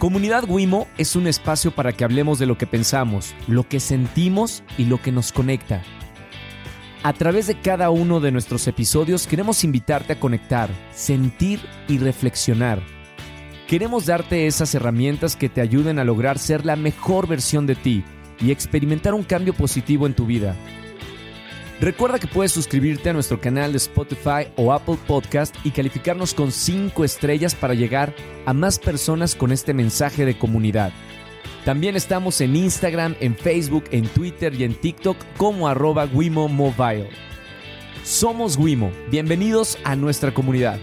Comunidad Wimo es un espacio para que hablemos de lo que pensamos, lo que sentimos y lo que nos conecta. A través de cada uno de nuestros episodios queremos invitarte a conectar, sentir y reflexionar. Queremos darte esas herramientas que te ayuden a lograr ser la mejor versión de ti y experimentar un cambio positivo en tu vida. Recuerda que puedes suscribirte a nuestro canal de Spotify o Apple Podcast y calificarnos con 5 estrellas para llegar a más personas con este mensaje de comunidad. También estamos en Instagram, en Facebook, en Twitter y en TikTok como arroba Wimo Mobile. Somos Wimo, bienvenidos a nuestra comunidad.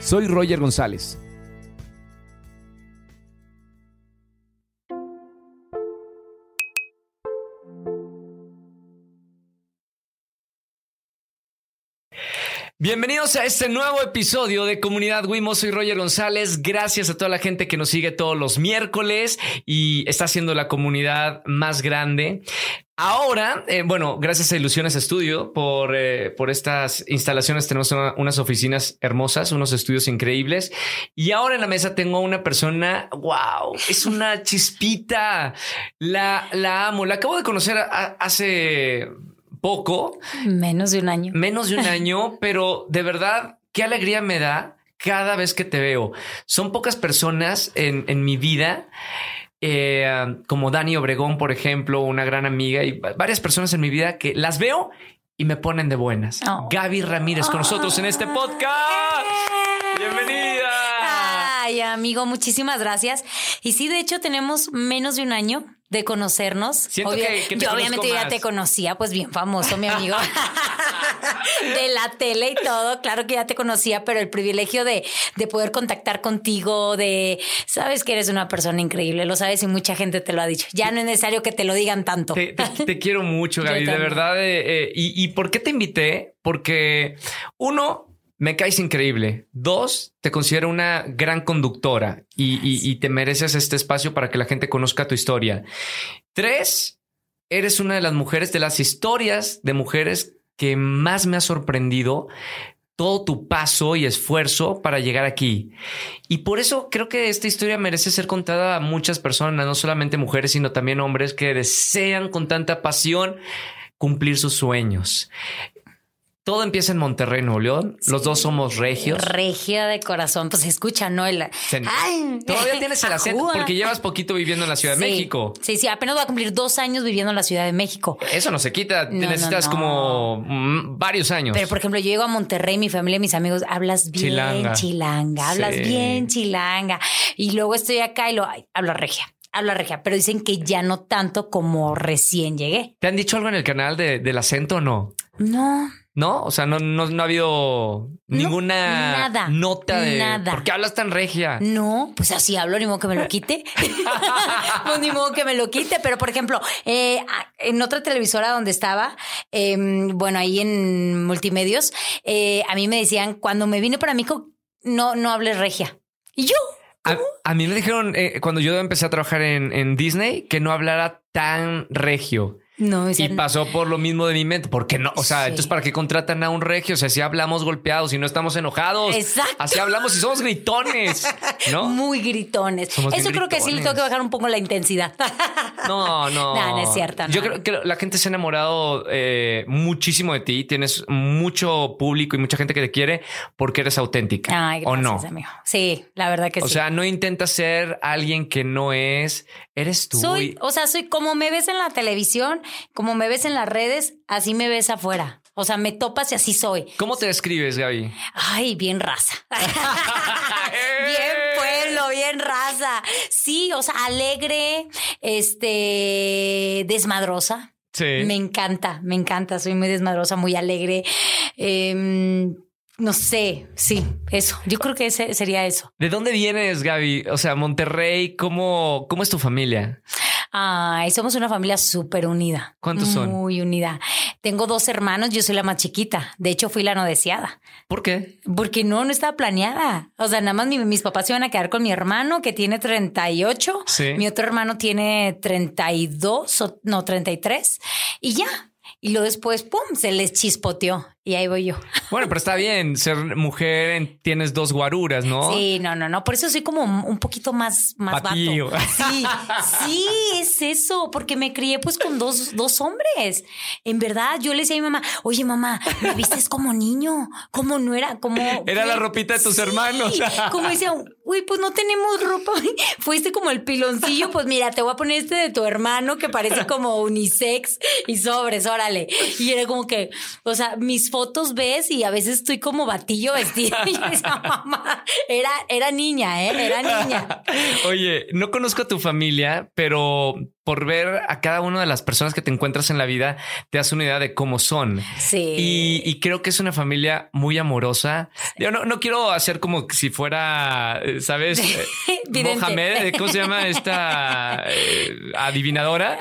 Soy Roger González. Bienvenidos a este nuevo episodio de Comunidad Wimo. Soy Roger González. Gracias a toda la gente que nos sigue todos los miércoles y está haciendo la comunidad más grande. Ahora, eh, bueno, gracias a Ilusiones Estudio por, eh, por estas instalaciones. Tenemos unas oficinas hermosas, unos estudios increíbles. Y ahora en la mesa tengo una persona, wow, es una chispita. La, la amo. La acabo de conocer hace poco. Menos de un año. Menos de un año, pero de verdad, qué alegría me da cada vez que te veo. Son pocas personas en, en mi vida. Eh, como Dani Obregón, por ejemplo, una gran amiga y varias personas en mi vida que las veo y me ponen de buenas. Oh. Gaby Ramírez con nosotros en este podcast. Bienvenida. Amigo, muchísimas gracias. Y sí, de hecho, tenemos menos de un año de conocernos. Siento que, yo obviamente ya te conocía, pues bien famoso, mi amigo. de la tele y todo, claro que ya te conocía, pero el privilegio de, de, poder contactar contigo, de, sabes que eres una persona increíble, lo sabes y mucha gente te lo ha dicho. Ya no es necesario que te lo digan tanto. Te, quiero mucho, Gaby, de verdad. Eh, eh, y, ¿Y por qué te invité? Porque uno, me caes increíble. Dos, te considero una gran conductora y, te mereces este espacio para que la gente conozca tu historia. Tres, eres una de las mujeres, de las historias de mujeres que más me ha sorprendido todo tu paso y esfuerzo para llegar aquí. Y por eso creo que esta historia merece ser contada a muchas personas, no solamente mujeres, sino también hombres que desean con tanta pasión cumplir sus sueños. Todo empieza en Monterrey, Nuevo León. Los dos somos regios. Regia de corazón. Pues escucha, ¿no? Todavía tienes el acento porque llevas poquito viviendo en la Ciudad de México. Sí, sí, apenas voy a cumplir dos años viviendo en la Ciudad de México. Eso no se quita. necesitas como mm, varios años. Pero, por ejemplo, yo llego a Monterrey, mi familia, mis amigos, hablas bien chilanga, hablas bien chilanga. Y luego estoy acá y lo hablo regia hablo regia, pero dicen que ya no tanto como recién llegué. ¿Te han dicho algo en el canal del acento o no? No. ¿No? O sea, no, no, ha habido ninguna nota de nada. ¿Por qué hablas tan regia? No, pues así hablo, ni modo que me lo quite. pues ni modo que me lo quite. Pero, por ejemplo, eh, en otra televisora donde estaba, em, bueno, ahí en multimedios, eh, a mí me decían, cuando me vine para México, no, no hables regia. Y yo, a, mí me dijeron eh, cuando yo empecé a trabajar en, en, Disney que no hablara tan regio. No, y pasó por lo mismo de mi mente. porque no? O sea, entonces, ¿para qué contratan a un regio? O sea, si hablamos golpeados y no estamos enojados. Exacto. Así hablamos y somos gritones, ¿no? Muy gritones. Eso creo que sí le tengo que bajar un poco la intensidad. No, no. no, no es cierto. Yo creo que la gente se ha enamorado eh, muchísimo de ti. Tienes mucho público y mucha gente que te quiere porque eres auténtica. Ay, gracias, ¿O no? Sí, la verdad que sí. O sea, no intentas ser alguien que no es. Eres tú. Soy, o sea, soy como me ves en la televisión como me ves en las redes, así me ves afuera. O sea, me topas y así soy. ¿Cómo te describes, Gaby? Ay, bien raza. bien pueblo, bien raza. Sí, o sea, alegre, este, desmadrosa. Sí. Me encanta, me encanta. Soy muy desmadrosa, muy alegre. Em, no sé, sí, eso. Yo creo que ese sería eso. ¿De dónde vienes, Gaby? O sea, Monterrey, ¿cómo, cómo es tu familia? Ay, somos una familia súper unida. ¿Cuántos son? Muy unida. Tengo dos hermanos, yo soy la más chiquita. De hecho, fui la no deseada. ¿Por qué? Porque no, no estaba planeada. O sea, nada más mis papás iban a quedar con mi hermano que tiene 38. Sí. Mi otro hermano tiene 32 o no, 33. Y ya, y luego después, ¡pum!, se les chispoteó. Y ahí voy yo. Bueno, pero está bien ser mujer, tienes dos guaruras, ¿no? Sí, no, no, no. Por eso soy como un poquito más, más vato. Sí, sí, es eso, porque me crié pues con dos, dos hombres. En verdad, yo le decía a mi mamá, oye mamá, me vistes como niño, como no era, como... Era la ropita de tus hermanos. como decía, uy, pues no tenemos ropa. Fuiste como el piloncillo, pues mira, te voy a poner este de tu hermano que parece como unisex y sobres, órale. Y era como que, o sea, mis fotos ves y a veces estoy como batillo vestido. Y esa mamá era, era niña, ¿eh? Era niña. Oye, no conozco a tu familia, pero por ver a cada una de las personas que te encuentras en la vida, te das una idea de cómo son. Sí. Y, creo que es una familia muy amorosa. Yo no, no quiero hacer como si fuera, eh, ¿sabes? Eh, Mohamed, eh, ¿cómo se llama esta adivinadora?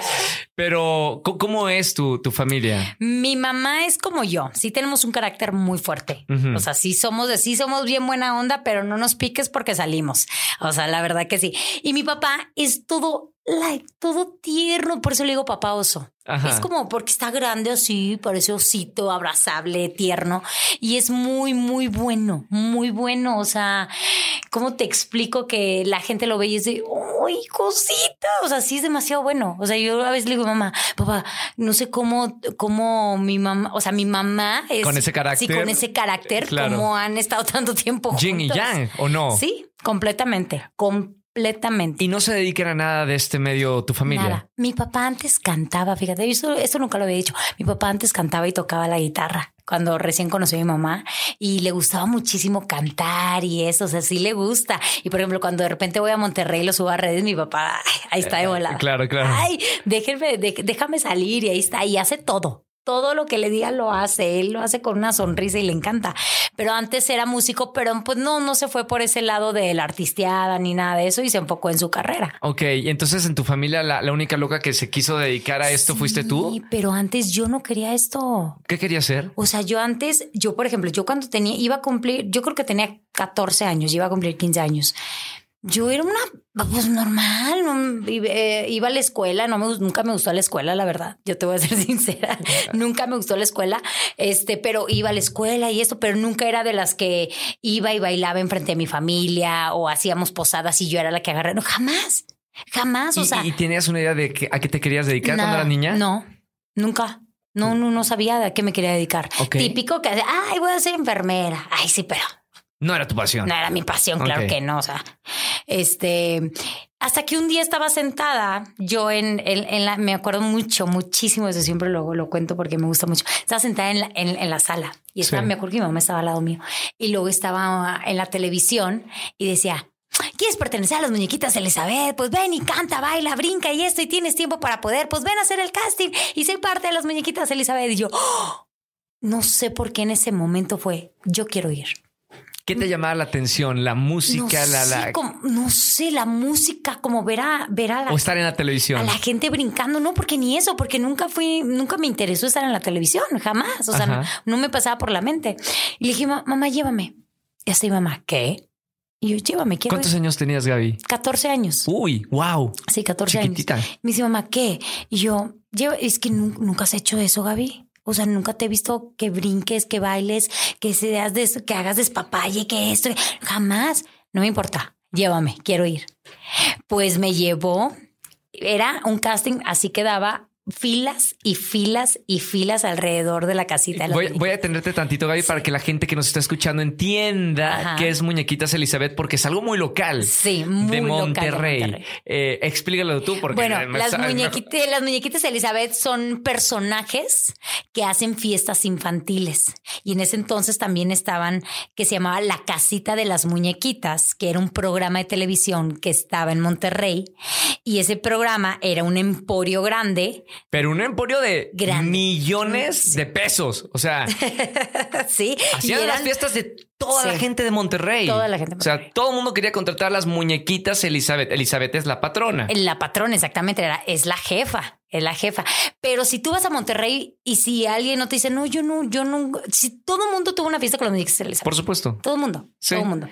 Pero, ¿cómo es tu, tu, familia? Mi mamá es como yo. Sí tenemos un carácter muy fuerte. O sea, sí somos, sí somos bien buena onda, pero no nos piques porque salimos. O sea, la verdad que sí. Y mi papá es todo like, todo tierno, por eso le digo papá oso. Es como porque está grande así, parece osito, abrazable, tierno y es muy, muy bueno, muy bueno. O sea, ¿cómo te explico que la gente lo ve y dice, ¡ay, cosita! O sea, sí es demasiado bueno. O sea, yo a veces le digo, mamá, papá, no sé cómo, cómo mi mamá, o sea, mi mamá es. Con ese carácter. Sí, con ese carácter, como han estado tanto tiempo. Yin y Yang, ¿o no? Sí, completamente. Completamente completamente. Y no se dedican a nada de este medio tu familia. Nada. Mi papá antes cantaba, fíjate, eso, esto nunca lo había dicho. Mi papá antes cantaba y tocaba la guitarra cuando recién conocí a mi mamá y le gustaba muchísimo cantar y eso, o sea, sí le gusta. Y por ejemplo, cuando de repente voy a Monterrey y lo subo a redes, mi papá, ahí está de volada. Claro, claro. Ay, déjenme, déjame salir y ahí está, y hace todo todo lo que le diga lo hace, él lo hace con una sonrisa y le encanta. Pero antes era músico, pero pues no, no se fue por ese lado de la artisteada ni nada de eso y se enfocó en su carrera. Ok, y entonces en tu familia la, única loca que se quiso dedicar a esto fuiste tú. Sí, pero antes yo no quería esto. ¿Qué quería hacer? O sea, yo antes, yo por ejemplo, yo cuando tenía, iba a cumplir, yo creo que tenía 14 años, iba a cumplir 15 años. Yo era una, pues normal, eh, iba a la escuela, no me, nunca me gustó la escuela, la verdad, yo te voy a ser sincera, nunca me gustó la escuela, este, pero iba a la escuela y esto, pero nunca era de las que iba y bailaba enfrente de mi familia o hacíamos posadas y yo era la que agarré, no, jamás, jamás, o sea. ¿Y tenías una idea de a qué te querías dedicar cuando era niña? No, nunca. No, no, no sabía a qué me quería dedicar. Típico que, ay, voy a ser enfermera. Ay, sí, pero no era tu pasión. No era mi pasión, claro que no. O sea, este, hasta que un día estaba sentada, yo en, en, la, me acuerdo mucho, muchísimo, eso siempre lo, lo cuento porque me gusta mucho. Estaba sentada en la, en, la sala y estaba, me acuerdo que mi mamá estaba al lado mío y luego estaba en la televisión y decía, ¿Quieres pertenecer a las muñequitas Elizabeth? Pues ven y canta, baila, brinca y esto y tienes tiempo para poder. Pues ven a hacer el casting y soy parte de las muñequitas Elizabeth. Y yo, ¡oh! no sé por qué en ese momento fue, yo quiero ir. ¿Qué te llamaba la atención? ¿La música? No la, sé, no sé, la música, como ver a, ver a la, O estar en la televisión. A la gente brincando, no, porque ni eso, porque nunca fui, nunca me interesó estar en la televisión, jamás. O sea, no, me pasaba por la mente. Y le dije, mamá, llévame. Y así, mamá, ¿qué? Y yo, llévame, quiero ¿Cuántos años tenías, Gaby? 14 años. Uy, wow. Sí, 14 Chiquitita. años. Me dice, mamá, ¿qué? Y yo, es que nunca has hecho eso, Gaby. O sea, nunca te he visto que brinques, que bailes, que seas de, que hagas despapalle, que esto, jamás. No me importa. Llévame, quiero ir. Pues me llevó. Era un casting, así quedaba filas y filas y filas alrededor de la casita. voy, a tenerte tantito, Gaby, para que la gente que nos está escuchando entienda qué es Muñequitas Elizabeth, porque es algo muy local. Sí, muy de Monterrey. Eh, explícalo tú, porque bueno, las, muñequitas, las muñequitas Elizabeth son personajes que hacen fiestas infantiles. Y en ese entonces también estaban que se llamaba La Casita de las Muñequitas, que era un programa de televisión que estaba en Monterrey. Y ese programa era un emporio grande pero un emporio de millones de pesos. O sea, sí. Hacían las fiestas de toda la gente de Monterrey. Toda la gente. O sea, todo el mundo quería contratar las muñequitas Elizabeth. Elizabeth es la patrona. La patrona, exactamente. Era, es la jefa. Es la jefa. Pero si tú vas a Monterrey y si alguien no te dice, no, yo no, yo no, si todo el mundo tuvo una fiesta con los muñequitas Elizabeth. Por supuesto. Todo el mundo, Sí. todo el mundo.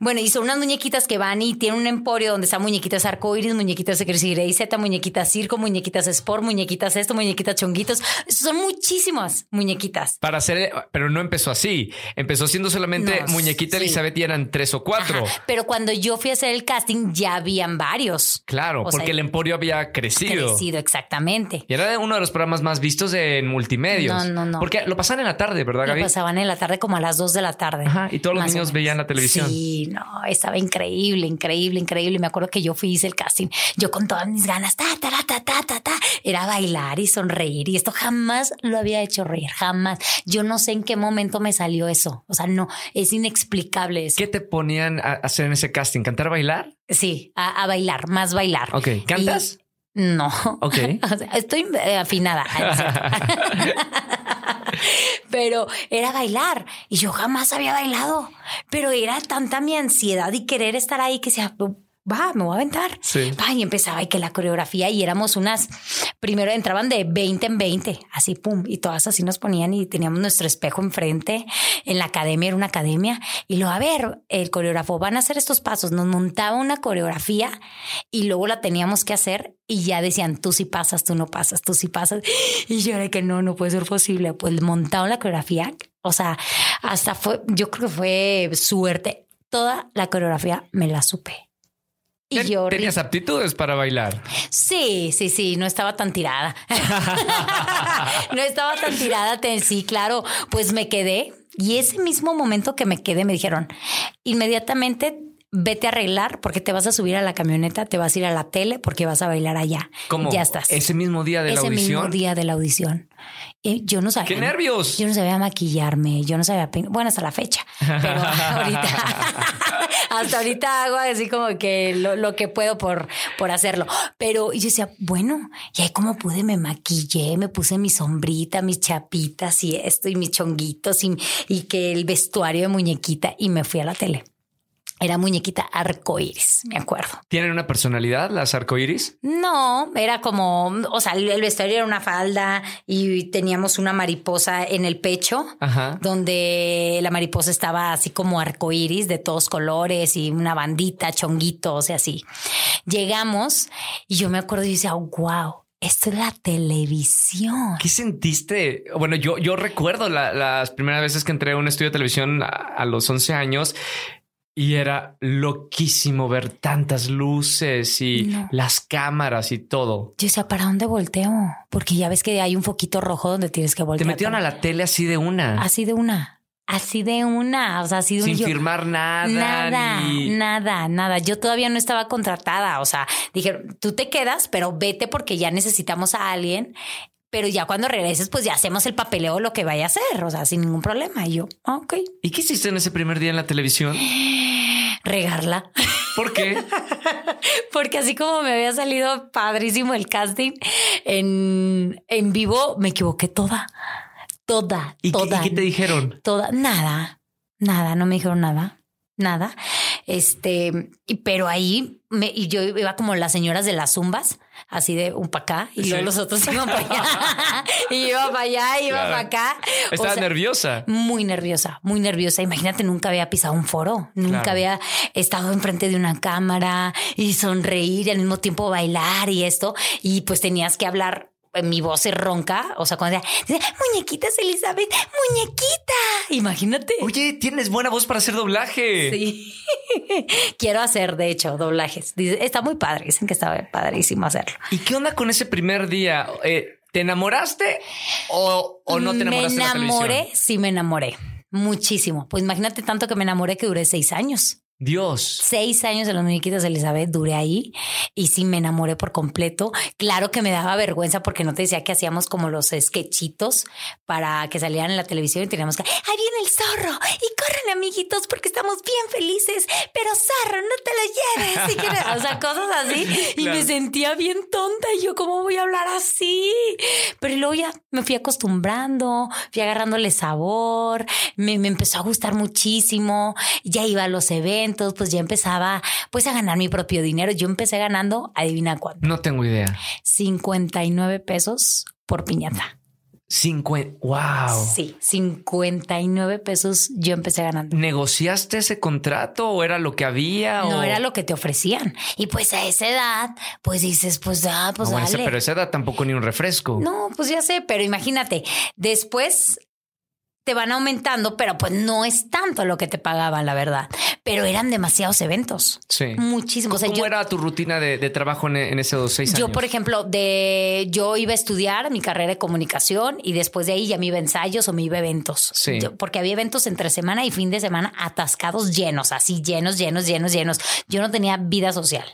Bueno, y son unas muñequitas que van y tienen un emporio donde están muñequitas arcoíris, muñequitas de Crazy Z, muñequitas circo, muñequitas sport, muñequitas esto, muñequitas chonguitos. Son muchísimas muñequitas. Para hacer, pero no empezó así. Empezó siendo solamente No, muñequita sí. Elizabeth y eran tres o cuatro. Ajá. Pero cuando yo fui a hacer el casting, ya habían varios. Claro, O porque sea, el emporio había crecido. Crecido, exactamente. Y era uno de los programas más vistos en multimedios. No, no, no. Porque lo pasaban en la tarde, ¿verdad, Lo Gaby? pasaban en la tarde como a las 2 de la tarde. Ajá, y todos los niños veían la televisión. Sí, no, estaba increíble, increíble, increíble. Me acuerdo que yo fui hice el casting. Yo con todas mis ganas, ta, ta, ta, ta, ta, ta, ta, era bailar y sonreír. Y esto jamás lo había hecho reír, jamás. Yo no sé en qué momento me salió eso. O sea, no, es inexplicable eso. ¿Qué te ponían a hacer en ese casting? ¿Cantar, bailar? Sí, a, a bailar, más bailar. Ok. ¿Cantas? No. Ok. O sea, estoy eh, afinada. Pero era bailar y yo jamás había bailado. Pero era tanta mi ansiedad y querer estar ahí que sea, va, me voy a aventar. Sí. Va, y empezaba y que la coreografía y éramos unas, primero entraban de 20 en 20, así pum, y todas así nos ponían y teníamos nuestro espejo enfrente. En la academia era una academia y luego, a ver, el coreógrafo, van a hacer estos pasos. Nos montaba una coreografía y luego la teníamos que hacer y ya decían, tú sí pasas, tú no pasas, tú sí pasas. Y yo era que no, no puede ser posible. Pues montaron la coreografía. O sea, hasta fue, yo creo que fue suerte. Toda la coreografía me la supe. Y Ten- yo Tenías aptitudes para bailar. Sí, sí, sí, no estaba tan tirada. no estaba tan tirada, sí, claro, pues me quedé y ese mismo momento que me quedé me dijeron, inmediatamente vete a arreglar porque te vas a subir a la camioneta, te vas a ir a la tele porque vas a bailar allá. ¿Cómo? Ya estás. Ese mismo día de la Ese audición. mismo día de la audición. Y yo no sabía. ¡Qué nervios! Yo no sabía maquillarme, yo no sabía bueno hasta la fecha, pero ahorita hasta ahorita hago así como que lo, lo que puedo por, por hacerlo. Pero yo decía, bueno, y ahí como pude me maquillé, me puse mi sombrita, mis chapitas y esto y mis chonguitos y, y que el vestuario de muñequita y me fui a la tele. Era muñequita arcoíris, me acuerdo. ¿Tienen una personalidad las arcoíris? No, era como, o sea, el vestuario era una falda y teníamos una mariposa en el pecho, Ajá. donde la mariposa estaba así como arcoíris de todos colores y una bandita, chonguitos y así. Llegamos y yo me acuerdo y decía, wow, esto es la televisión. ¿Qué sentiste? Bueno, yo, yo recuerdo la- las primeras veces que entré a un estudio de televisión a, a los 11 años y era loquísimo ver tantas luces y No. las cámaras y todo. Yo decía, ¿para dónde volteo? Porque ya ves que hay un foquito rojo donde tienes que Te voltear. metieron a la tele así de una, Así de una, así de una, o sea, así de sin firmar nada. Nada, ni- nada, nada. Yo todavía no estaba contratada. O sea, dijeron, tú te quedas, pero vete porque ya necesitamos a alguien. Pero ya cuando regreses, pues ya hacemos el papeleo, lo que vaya a hacer. O sea, sin ningún problema. Y yo, ah, ok, ¿Y qué hiciste en ese primer día en la televisión? regarla. ¿Por qué? Porque así como me había salido padrísimo el casting en, en vivo, me equivoqué toda. Toda, ¿Y, toda. y qué te dijeron? toda, nada, nada, no me dijeron nada, nada. Este, pero ahí me, y yo iba como las señoras de las zumbas, así de un para acá, y Sí. luego los otros iban para allá, y iba para allá, iba Claro. para acá. O Estaba sea, nerviosa. muy nerviosa, muy nerviosa. Imagínate, nunca había pisado un foro, nunca Claro. había estado enfrente de una cámara y sonreír y al mismo tiempo bailar y esto. Y pues tenías que hablar. Mi voz es ronca, o sea, cuando decía, muñequitas, Elizabeth, muñequita. Imagínate. Oye, tienes buena voz para hacer doblaje. Sí. Quiero hacer, de hecho, doblajes. Dice, está muy padre. Dicen que está padrísimo hacerlo. ¿Y qué onda con ese primer día? Eh, ¿Te enamoraste o, o no te enamoraste? Me de la enamoré, sí me enamoré. Muchísimo. Pues imagínate tanto que me enamoré que duré seis años. Dios. seis años de los muñequitos de Elizabeth duré ahí y sí me enamoré por completo. Claro que me daba vergüenza porque no te decía que hacíamos como los sketchitos para que salieran en la televisión y teníamos que, ahí viene el zorro y corren amiguitos porque estamos bien felices, pero zorro, no te lo lleves. Y que- o sea, cosas así. Y Claro. me sentía bien tonta ay, yo cómo voy a hablar así. Pero luego ya me fui acostumbrando, fui agarrándole sabor, me, me empezó a gustar muchísimo, ya iba a los eventos, pues ya empezaba pues a ganar mi propio dinero. Yo empecé ganando, adivina cuánto. No tengo idea. 59 pesos por piñata. 50. Wow. Sí, 59 pesos yo empecé ganando. ¿Negociaste ese contrato o era lo que había? No o... era lo que te ofrecían. Y pues a esa edad, pues dices, pues ah, pues No, dale. pero a esa edad tampoco ni un refresco. No, pues ya sé, pero imagínate, después te van aumentando, pero pues no es tanto lo que te pagaban, la verdad. Pero eran demasiados eventos. Sí. Muchísimos. O sea, ¿Cómo yo, era tu rutina de, de trabajo en, en esos seis años? yo, por ejemplo, de yo iba a estudiar mi carrera de comunicación y después de ahí ya me iba a ensayos o me iba a eventos. Sí. Yo- porque había eventos entre semana y fin de semana atascados llenos, así llenos, llenos, llenos, llenos. Yo no tenía vida social.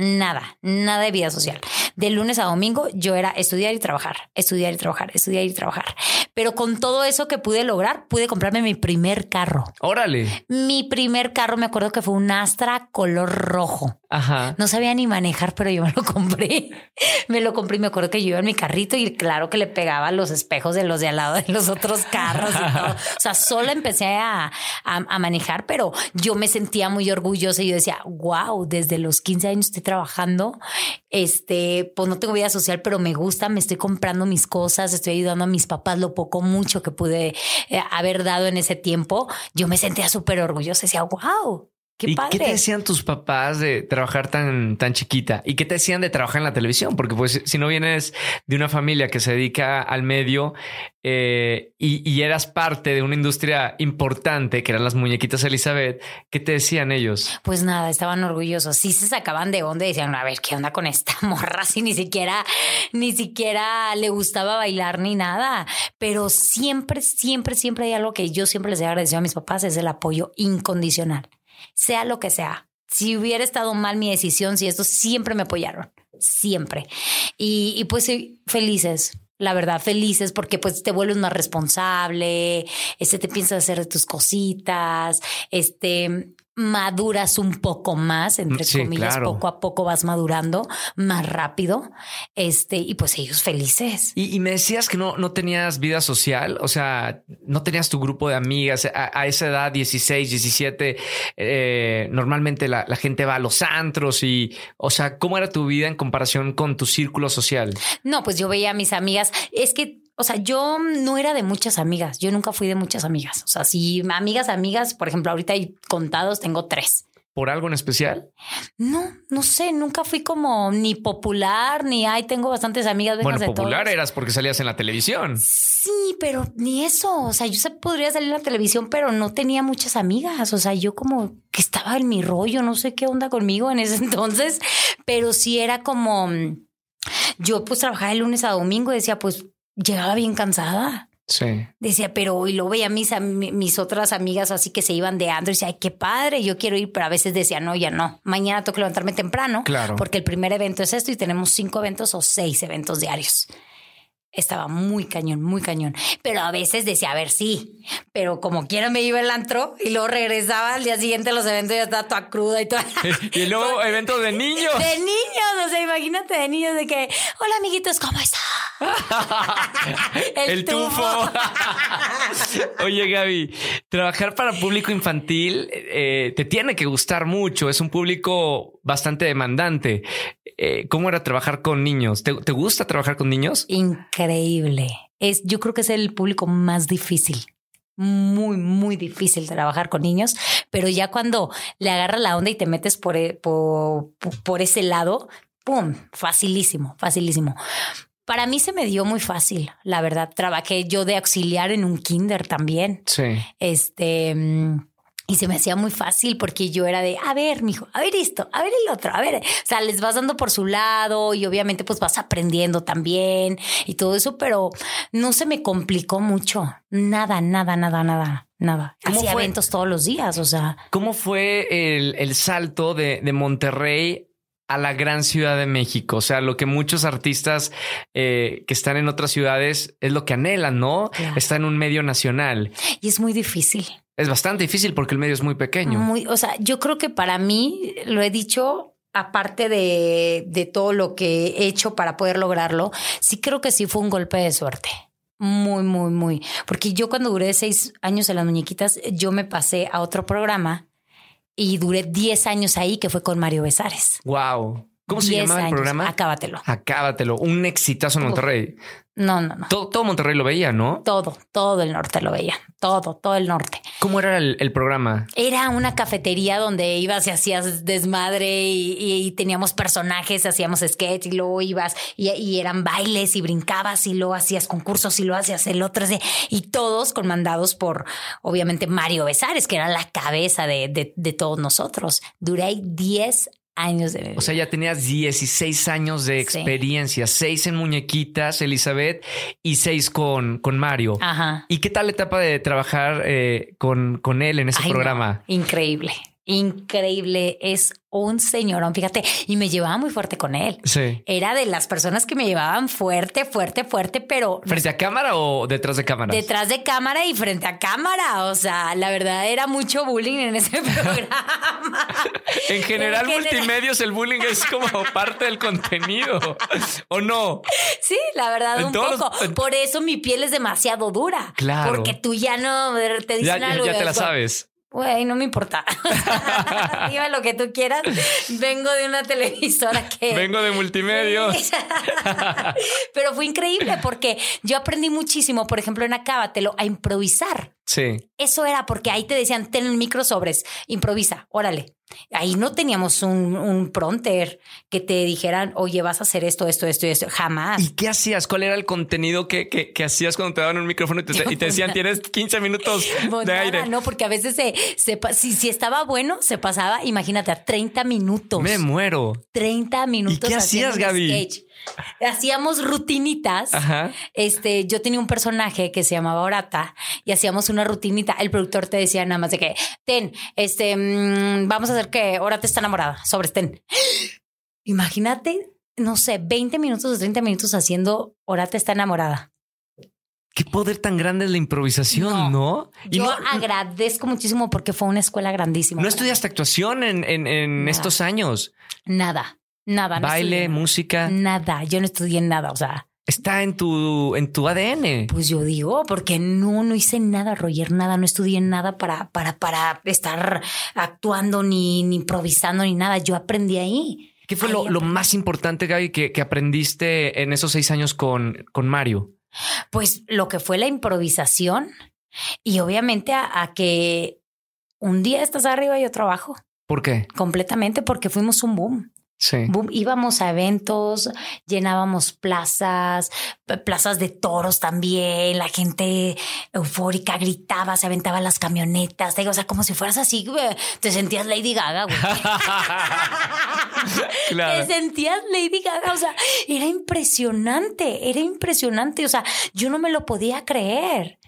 Nada, nada de vida social. De lunes a domingo yo era estudiar y trabajar, estudiar y trabajar, estudiar y trabajar. Pero con todo eso que pude lograr, pude comprarme mi primer carro. Órale. Mi primer carro me acuerdo que fue un Astra color rojo. Ajá. No sabía ni manejar, pero yo me lo compré. Me lo compré y me acuerdo que yo iba en mi carrito y claro que le pegaba los espejos de los de al lado de los otros carros y todo. O sea, solo empecé a, a- a manejar, pero yo me sentía muy orgullosa y yo decía, wow, desde los 15 años estoy trabajando. Este, pues no tengo vida social, pero me gusta, me estoy comprando mis cosas, estoy ayudando a mis papás lo poco, mucho que pude eh, haber dado en ese tiempo. Yo me sentía súper orgullosa, decía, wow. Qué ¿Y padre. qué te decían tus papás de trabajar tan, tan chiquita? ¿Y qué te decían de trabajar en la televisión? Porque pues si no vienes de una familia que se dedica al medio eh, y, y eras parte de una industria importante que eran las muñequitas Elizabeth, ¿qué te decían ellos? Pues nada, estaban orgullosos. Sí se sacaban de onda y decían, a ver, ¿qué onda con esta morra? Si ni siquiera, ni siquiera le gustaba bailar ni nada. Pero siempre, siempre, siempre hay algo que yo siempre les he agradecido a mis papás, es el apoyo incondicional. Sea lo que sea. Si hubiera estado mal mi decisión, si esto, siempre me apoyaron. Siempre. Y, y pues felices. La verdad, felices porque pues te vuelves más responsable, este te piensas hacer tus cositas, este maduras un poco más, entre Sí, comillas, claro. poco a poco vas madurando más rápido, este, y pues ellos felices. Y, y me decías que no, no tenías vida social, o sea, no tenías tu grupo de amigas a, a esa edad, 16, 17. eh, normalmente la, la gente va a los antros y, o sea, ¿cómo era tu vida en comparación con tu círculo social? No, pues yo veía a mis amigas, es que, o sea, yo no era de muchas amigas, yo nunca fui de muchas amigas, o sea, si amigas, amigas, por ejemplo, ahorita hay contados, tengo tres. ¿Por algo en especial? No, no sé, nunca fui como ni popular, ni ay, tengo bastantes amigas. Bueno, popular todos. eras porque salías en la televisión. Sí, pero ni eso. O sea, yo se podría salir en la televisión, pero no tenía muchas amigas. O sea, yo como que estaba en mi rollo, no sé qué onda conmigo en ese entonces, pero sí era como yo pues trabajaba de lunes a domingo y decía, pues llegaba bien cansada. Sí. Decía, pero y lo veía a mis, mis otras amigas así que se iban de andro y decía, ay, qué padre, yo quiero ir, pero a veces decía, no, ya no. Mañana tengo que levantarme temprano. Claro. Porque el primer evento es esto y tenemos cinco eventos o seis eventos diarios. Estaba muy cañón, muy cañón. Pero a veces decía, a ver, sí. Pero como quiera me iba el antro y luego regresaba al día siguiente a los eventos y ya estaba toda cruda y toda... Y luego eventos de niños. De niños, o sea, imagínate de niños de que, hola amiguitos, ¿cómo están? El, tufo. Oye, Gaby, trabajar para público infantil eh, te tiene que gustar mucho. Es un público bastante demandante. Eh, ¿Cómo era trabajar con niños? ¿Te, te gusta trabajar con niños? Increíble. Es, yo creo que es el público más difícil. Muy, muy difícil trabajar con niños, pero ya cuando le agarras la onda y te metes por, e- por, por ese lado, ¡pum! Facilísimo, facilísimo. Para mí se me dio muy fácil, la verdad. Trabajé yo de auxiliar en un kinder también. Sí. Este. Y se me hacía muy fácil porque yo era de, a ver, mijo, a ver esto, a ver el otro, a ver. O sea, les vas dando por su lado y obviamente pues vas aprendiendo también y todo eso, pero no se me complicó mucho. Nada, nada, nada, nada, nada. ¿Cómo Hacía eventos todos los días, o sea. ¿Cómo fue el, el salto de, de Monterrey a la gran ciudad de México? O sea, lo que muchos artistas eh, que están en otras ciudades es lo que anhelan, ¿no? Claro. Está en un medio nacional. Y es muy difícil. Es bastante difícil porque el medio es muy pequeño. Muy, o sea, yo creo que para mí, lo he dicho, aparte de, de todo lo que he hecho para poder lograrlo, sí creo que sí fue un golpe de suerte. Muy, muy, muy. Porque yo cuando duré seis años en las muñequitas, yo me pasé a otro programa y duré diez años ahí, que fue con Mario Besares. Wow. ¿Cómo se llamaba el programa? Acábatelo. Acábatelo. Un exitazo en Monterrey. No, no, no. Todo, todo Monterrey lo veía, ¿no? Todo, todo el norte lo veía. Todo, todo el norte. ¿Cómo era el, el programa? Era una cafetería donde ibas y hacías desmadre y, y- y teníamos personajes, hacíamos sketch y luego ibas y, y eran bailes y brincabas y luego hacías concursos y luego hacías el otro. Y todos comandados por, obviamente, Mario Besares, que era la cabeza de, de- de todos nosotros. Duré ahí 10 años de O sea, ya tenías 16 años de Sí. experiencia, seis en muñequitas, Elizabeth, y seis con, con Mario. Ajá. ¿Y qué tal la etapa de trabajar eh, con, con él en ese Ay, no, programa? Increíble, increíble. Es un señorón, fíjate, y me llevaba muy fuerte con él. Sí. Era de las personas que me llevaban fuerte, fuerte, fuerte, pero ¿Frente a cámara o detrás de cámaras? detrás de cámara y frente a cámara. O sea, la verdad era mucho bullying en ese programa. En general, En general- multimedios, el bullying es como parte del contenido. ¿O no? Sí, la verdad, En un los- poco. Por eso mi piel es demasiado dura. Claro. Porque tú ya no te dicen Ya, ya- algo. ya te la sabes. Güey, no me importa. Dime lo que tú quieras. Vengo de una televisora que. Vengo de multimedios. Pero fue increíble porque yo aprendí muchísimo, por ejemplo, en Acábatelo, a improvisar. Sí. Eso era porque ahí te decían, ten el micro sobres, improvisa, órale. Ahí no teníamos un, un prompter que te dijeran, oye, vas a hacer esto, esto, esto y esto. Jamás. ¿Y qué hacías? ¿Cuál era el contenido que, que- que hacías cuando te daban un micrófono y te, y te decían tienes 15 minutos Pues de aire? No, porque a veces se, se si, si estaba bueno, se pasaba, imagínate, a 30 minutos. Me muero. 30 minutos. qué haciendo hacías, Gaby? sketch. Hacíamos rutinitas. Ajá. Este, yo tenía un personaje que se llamaba Orata y hacíamos una rutinita. El productor te decía nada más de que, ten, este, mm, vamos a hacer que Orata está enamorada, sobre ten. Imagínate, no sé, 20 minutos o 30 minutos haciendo Orata está enamorada. Qué poder tan grande es la improvisación, ¿no? Y Yo no, agradezco muchísimo porque fue una escuela grandísima. no estudiaste actuación en, en- estos años. Nada, nada. no Baile, estudié música. Nada, yo no estudié nada, o sea, Está en tu, en tu ADN. Pues yo digo, porque no, no hice nada, Roger, nada, no estudié nada para, para, para estar actuando ni, ni improvisando ni nada. Yo aprendí ahí. ¿Qué fue Ahí lo, lo más importante, Gaby, que, que aprendiste en esos seis años con, con Mario? Pues lo que fue la improvisación y obviamente a, a que un día estás arriba y otro abajo, ¿Por qué? completamente porque fuimos un boom. Sí. Boom. Íbamos a eventos, llenábamos plazas, plazas de toros también, la gente eufórica gritaba, se aventaba las camionetas, digo, o sea, como si fueras así, güey, te sentías Lady Gaga, güey. claro. Te sentías Lady Gaga, o sea, era impresionante, era impresionante, o sea, yo no me lo podía creer.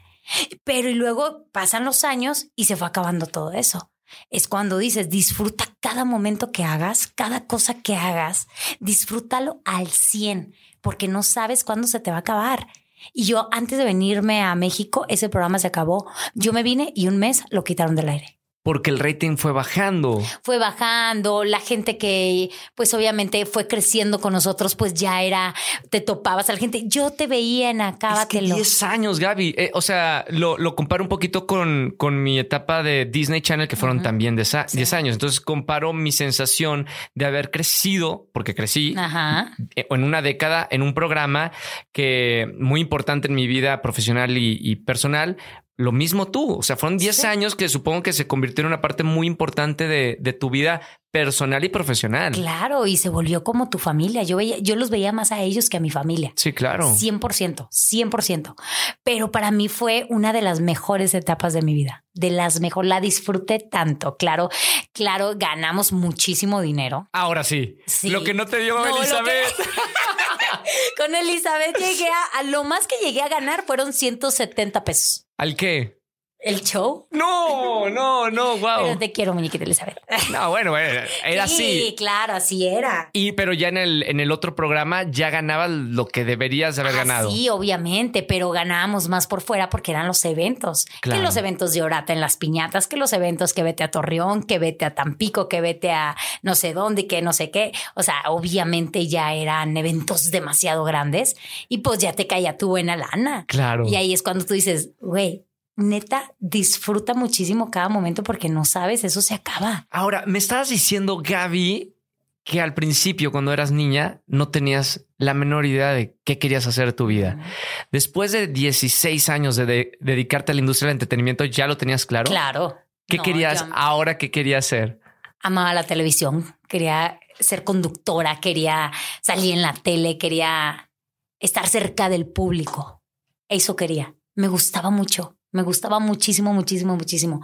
Pero y luego pasan los años y se fue acabando todo eso. Es cuando dices, disfruta cada momento que hagas, cada cosa que hagas, disfrútalo al 100, porque no sabes cuándo se te va a acabar. Y yo antes de venirme a México, ese programa se acabó. Yo me vine y un mes lo quitaron del aire Porque el rating fue bajando. fue bajando, la gente que pues obviamente fue creciendo con nosotros, pues ya era, te topabas a la gente. Yo te veía en Es que Acábatelo. 10 años, Gaby. Eh, o sea, lo, lo comparo un poquito con, con mi etapa de Disney Channel, que fueron también de Sí. 10 años. Entonces comparo mi sensación de haber crecido, porque crecí Ajá. en una década en un programa que muy importante en mi vida profesional y, y personal. Lo mismo tú. O sea, fueron 10 Sí. años que supongo que se convirtió en una parte muy importante de, de tu vida personal y profesional. Claro, y se volvió como tu familia. Yo veía, yo los veía más a ellos que a mi familia. Sí, claro. 100%, 100%. Pero para mí fue una de las mejores etapas de mi vida. De las mejores, la disfruté tanto. Claro, claro, ganamos muchísimo dinero. Ahora sí. Sí. Lo que no te dio No, Elizabeth. Con Elizabeth llegué a, a lo más que llegué a ganar fueron 170 pesos. ¿Al qué? El show. No, no, no, wow. Pero te quiero, muñequita Elizabeth. No, bueno, era así. Sí, claro, así era. Y pero ya en el, en el otro programa ya ganabas lo que deberías haber Ah, ganado. Sí, obviamente, pero ganábamos más por fuera porque eran los eventos. Claro. Que los eventos de Orata en las piñatas, que los eventos que vete a Torreón, que vete a Tampico, que vete a no sé dónde, que no sé qué. O sea, obviamente ya eran eventos demasiado grandes y pues ya te caía tu buena lana. Claro. Y ahí es cuando tú dices, güey, neta, disfruta muchísimo cada momento porque no sabes, eso se acaba. Ahora, me estabas diciendo, Gaby, que al principio, cuando eras niña, no tenías la menor idea de qué querías hacer de tu vida. Después de 16 años de, de- dedicarte a la industria del entretenimiento, ¿ya lo tenías claro? Claro. ¿Qué No, querías yo ahora? ¿Qué querías hacer? amaba la televisión, quería ser conductora, quería salir en la tele, quería estar cerca del público. Eso quería. Me gustaba mucho. Me gustaba muchísimo, muchísimo, muchísimo.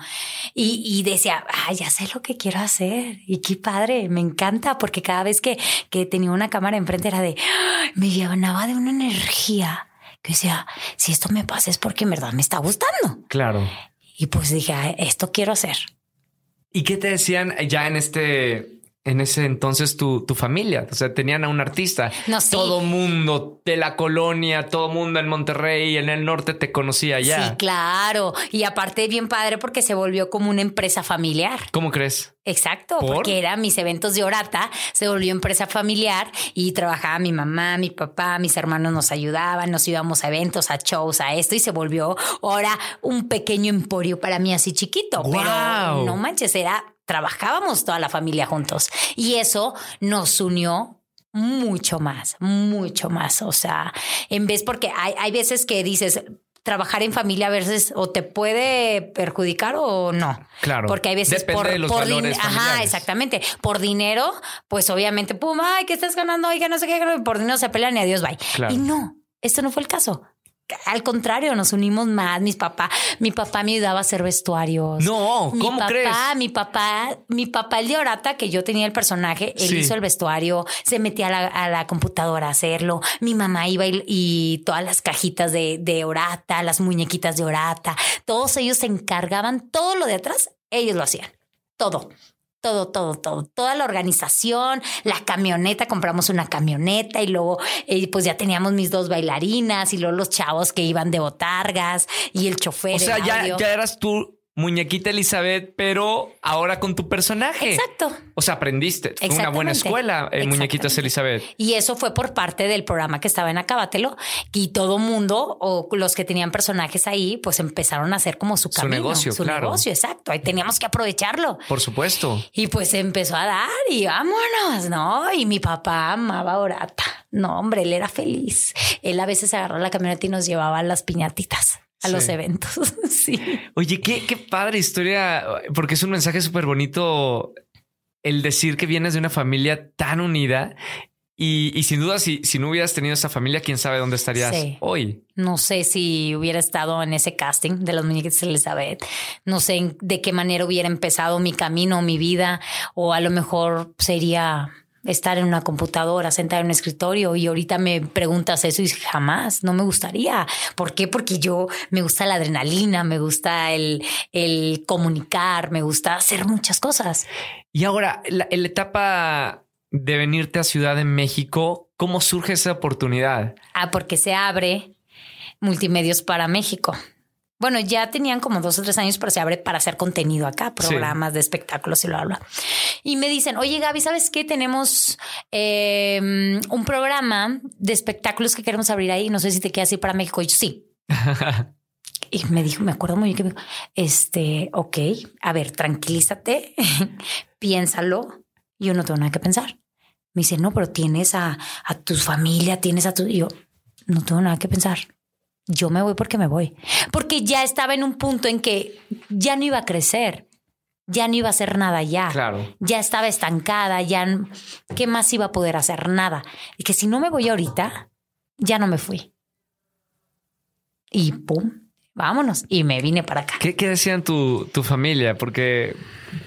Y, y decía, ah, ya sé lo que quiero hacer. Y qué padre, me encanta, porque cada vez que, que tenía una cámara enfrente era de, ¡ah! me llenaba de una energía que decía, si esto me pasa es porque en verdad me está gustando. Claro. Y pues dije, "Ah, esto quiero hacer. ¿Y qué te decían ya en este, en ese entonces tu, tu familia? O sea, tenían a un artista. No, sí. Todo mundo de la colonia, todo mundo en Monterrey, en el norte te conocía ya. Sí, claro. Y aparte bien padre porque se volvió como una empresa familiar. ¿Cómo crees? Exacto, ¿Por? porque eran mis eventos de orata, se volvió empresa familiar y trabajaba mi mamá, mi papá, mis hermanos nos ayudaban, nos íbamos a eventos, a shows, a esto y se volvió ahora un pequeño emporio para mí así chiquito. ¡Guau! Pero no manches, era, trabajábamos toda la familia juntos y eso nos unió mucho más, mucho más. O sea, en vez, porque hay, hay veces que dices, trabajar en familia a veces o te puede perjudicar o no. Claro. Porque hay veces Depende por, de los por valores Ajá, exactamente. Por dinero, pues obviamente, pum, ay, que estás ganando, oiga, no sé qué, por dinero se pelean y adiós, bye. Claro. Y no, esto no fue el caso. Al contrario, nos unimos más. Mis papás, mi papá me ayudaba a hacer vestuarios. No, mi ¿cómo papá, crees? Mi papá, mi papá, el de Orata, que yo tenía el personaje, él Sí. hizo el vestuario, se metía a la, a la computadora a hacerlo. Mi mamá iba y, y todas las cajitas de, de Orata, las muñequitas de Orata, todos ellos se encargaban, todo lo de atrás, ellos lo hacían. Todo. Todo, todo, todo, toda la organización, la camioneta, compramos una camioneta y luego eh, pues ya teníamos mis dos bailarinas y luego los chavos que iban de botargas y el chofer. O sea, ya, ya eras tú muñequita Elizabeth, pero ahora con tu personaje. Exacto. O sea, aprendiste. Fue una buena escuela, eh, Muñequitas. Elizabeth. Y eso fue por parte del programa que estaba en Acábatelo y todo mundo o los que tenían personajes ahí, pues empezaron a hacer como su Su camino, negocio, su claro. negocio, exacto. Ahí teníamos que aprovecharlo. Por supuesto. Y pues empezó a dar y vámonos, ¿no? Y mi papá amaba a Orata. No, hombre, él era feliz. Él a veces agarró la camioneta y nos llevaba a las piñatitas, a Sí. los eventos. sí. Oye, qué, qué padre historia, porque es un mensaje súper bonito el decir que vienes de una familia tan unida y, y sin duda, si, si no hubieras tenido esa familia, quién sabe dónde estarías Sí. hoy. No sé si hubiera estado en ese casting de los muñequitos Elizabeth. No sé en- de qué manera hubiera empezado mi camino, mi vida, o a lo mejor sería estar en una computadora, sentada en un escritorio y ahorita me preguntas eso y jamás, no me gustaría. ¿Por qué? Porque yo me gusta la adrenalina, me gusta el, el comunicar, me gusta hacer muchas cosas. Y ahora, la, la etapa de venirte a Ciudad de México, ¿cómo surge esa oportunidad? Ah, porque se abre Multimedios para México. Bueno, ya tenían como dos o tres años, pero se abre para hacer contenido acá, programas de espectáculos y lo habla. Y me dicen, oye Gaby, ¿sabes qué? Tenemos eh, un programa de espectáculos que queremos abrir ahí. No sé si te quieres ir para México. Y yo, sí. Y me dijo, me acuerdo muy bien que me dijo, este, ok, a ver, tranquilízate, piénsalo. Yo no tengo nada que pensar. Me dice, no, pero tienes a, a tu familia, tienes a tu... Y yo, no tengo nada que pensar. Yo me voy porque me voy. Porque ya estaba en un punto en que ya no iba a crecer. Ya no iba a hacer nada ya. Claro. Ya estaba estancada, ya... ¿Qué más iba a poder hacer? Nada. Y que si no me voy ahorita, ya no me fui. Y pum, vámonos. Y me vine para acá. ¿Qué, qué decían tu, tu familia? Porque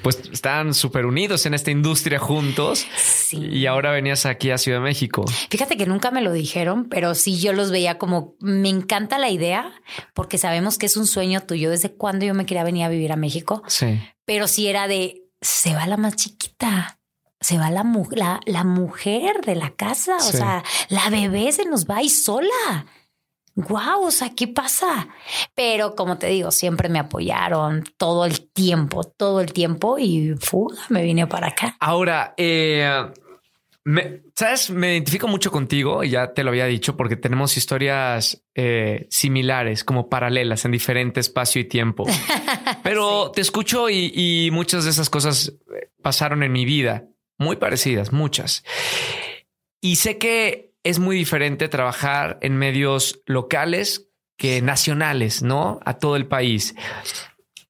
pues están súper unidos en esta industria juntos. Sí. Y ahora venías aquí a Ciudad de México. Fíjate que nunca me lo dijeron, pero sí yo los veía como me encanta la idea porque sabemos que es un sueño tuyo desde cuando yo me quería venir a vivir a México. Sí. Pero sí era de se va la más chiquita. Se va la, mu- la, la mujer de la casa, o Sí. sea, la bebé se nos va y sola. Wow, o sea, ¿qué pasa? Pero como te digo, siempre me apoyaron todo el tiempo, todo el tiempo y fuga, me vine para acá. Ahora, eh, me- sabes, me identifico mucho contigo y ya te lo había dicho porque tenemos historias eh, similares, como paralelas en diferente espacio y tiempo. Pero te escucho y, y muchas de esas cosas eh, pasaron en mi vida, muy parecidas, muchas. Y sé que es muy diferente trabajar en medios locales que nacionales, ¿no? A todo el país.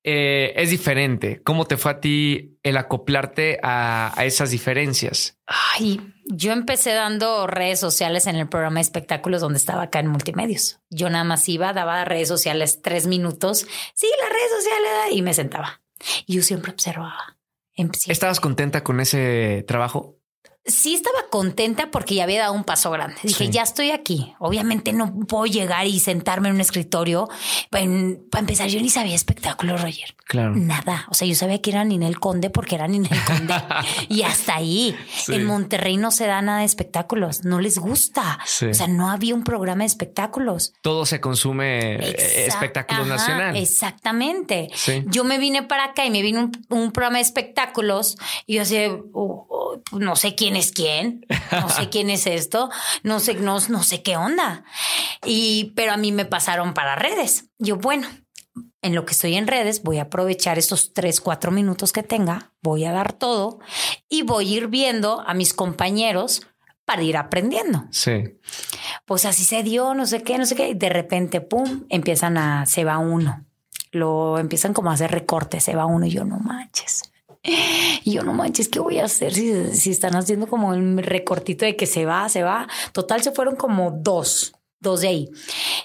Eh, es diferente. ¿Cómo te fue a ti el acoplarte a, a esas diferencias? Ay, yo empecé dando redes sociales en el programa de espectáculos donde estaba acá en Multimedios. Yo nada más iba, daba redes sociales tres minutos. Sí, las redes sociales y me sentaba. Y yo siempre observaba. ¿Estabas contenta con ese trabajo? Sí estaba contenta porque ya había dado un paso grande. Dije, Sí. ya estoy aquí. Obviamente no puedo llegar y sentarme en un escritorio. Para empezar, yo ni sabía espectáculo, Roger. Claro. Nada. O sea, yo sabía que era Ninel Conde porque era Ninel Conde. y hasta ahí. Sí. En Monterrey no se da nada de espectáculos. No les gusta. Sí. O sea, no había un programa de espectáculos. Todo se consume eh, Exact- espectáculo Ajá, nacional. Exactamente. Yo me vine para acá y me vino un, un programa de espectáculos y yo así, oh, oh, pues no sé quién es quién, no sé quién es esto, no sé, no, no sé qué onda. Y, pero a mí me pasaron para redes. Yo, bueno, en lo que estoy en redes, voy a aprovechar estos tres, cuatro minutos que tenga, voy a dar todo y voy a ir viendo a mis compañeros para ir aprendiendo Sí. pues así se dio, no sé qué, no sé qué. Y de repente, pum, empiezan a, se va uno. Lo empiezan como a hacer recortes, se va uno y yo no manches. Y yo no manches, ¿qué voy a hacer si, si están haciendo como el recortito de que se va, se va? Total, se fueron como dos, dos de ahí.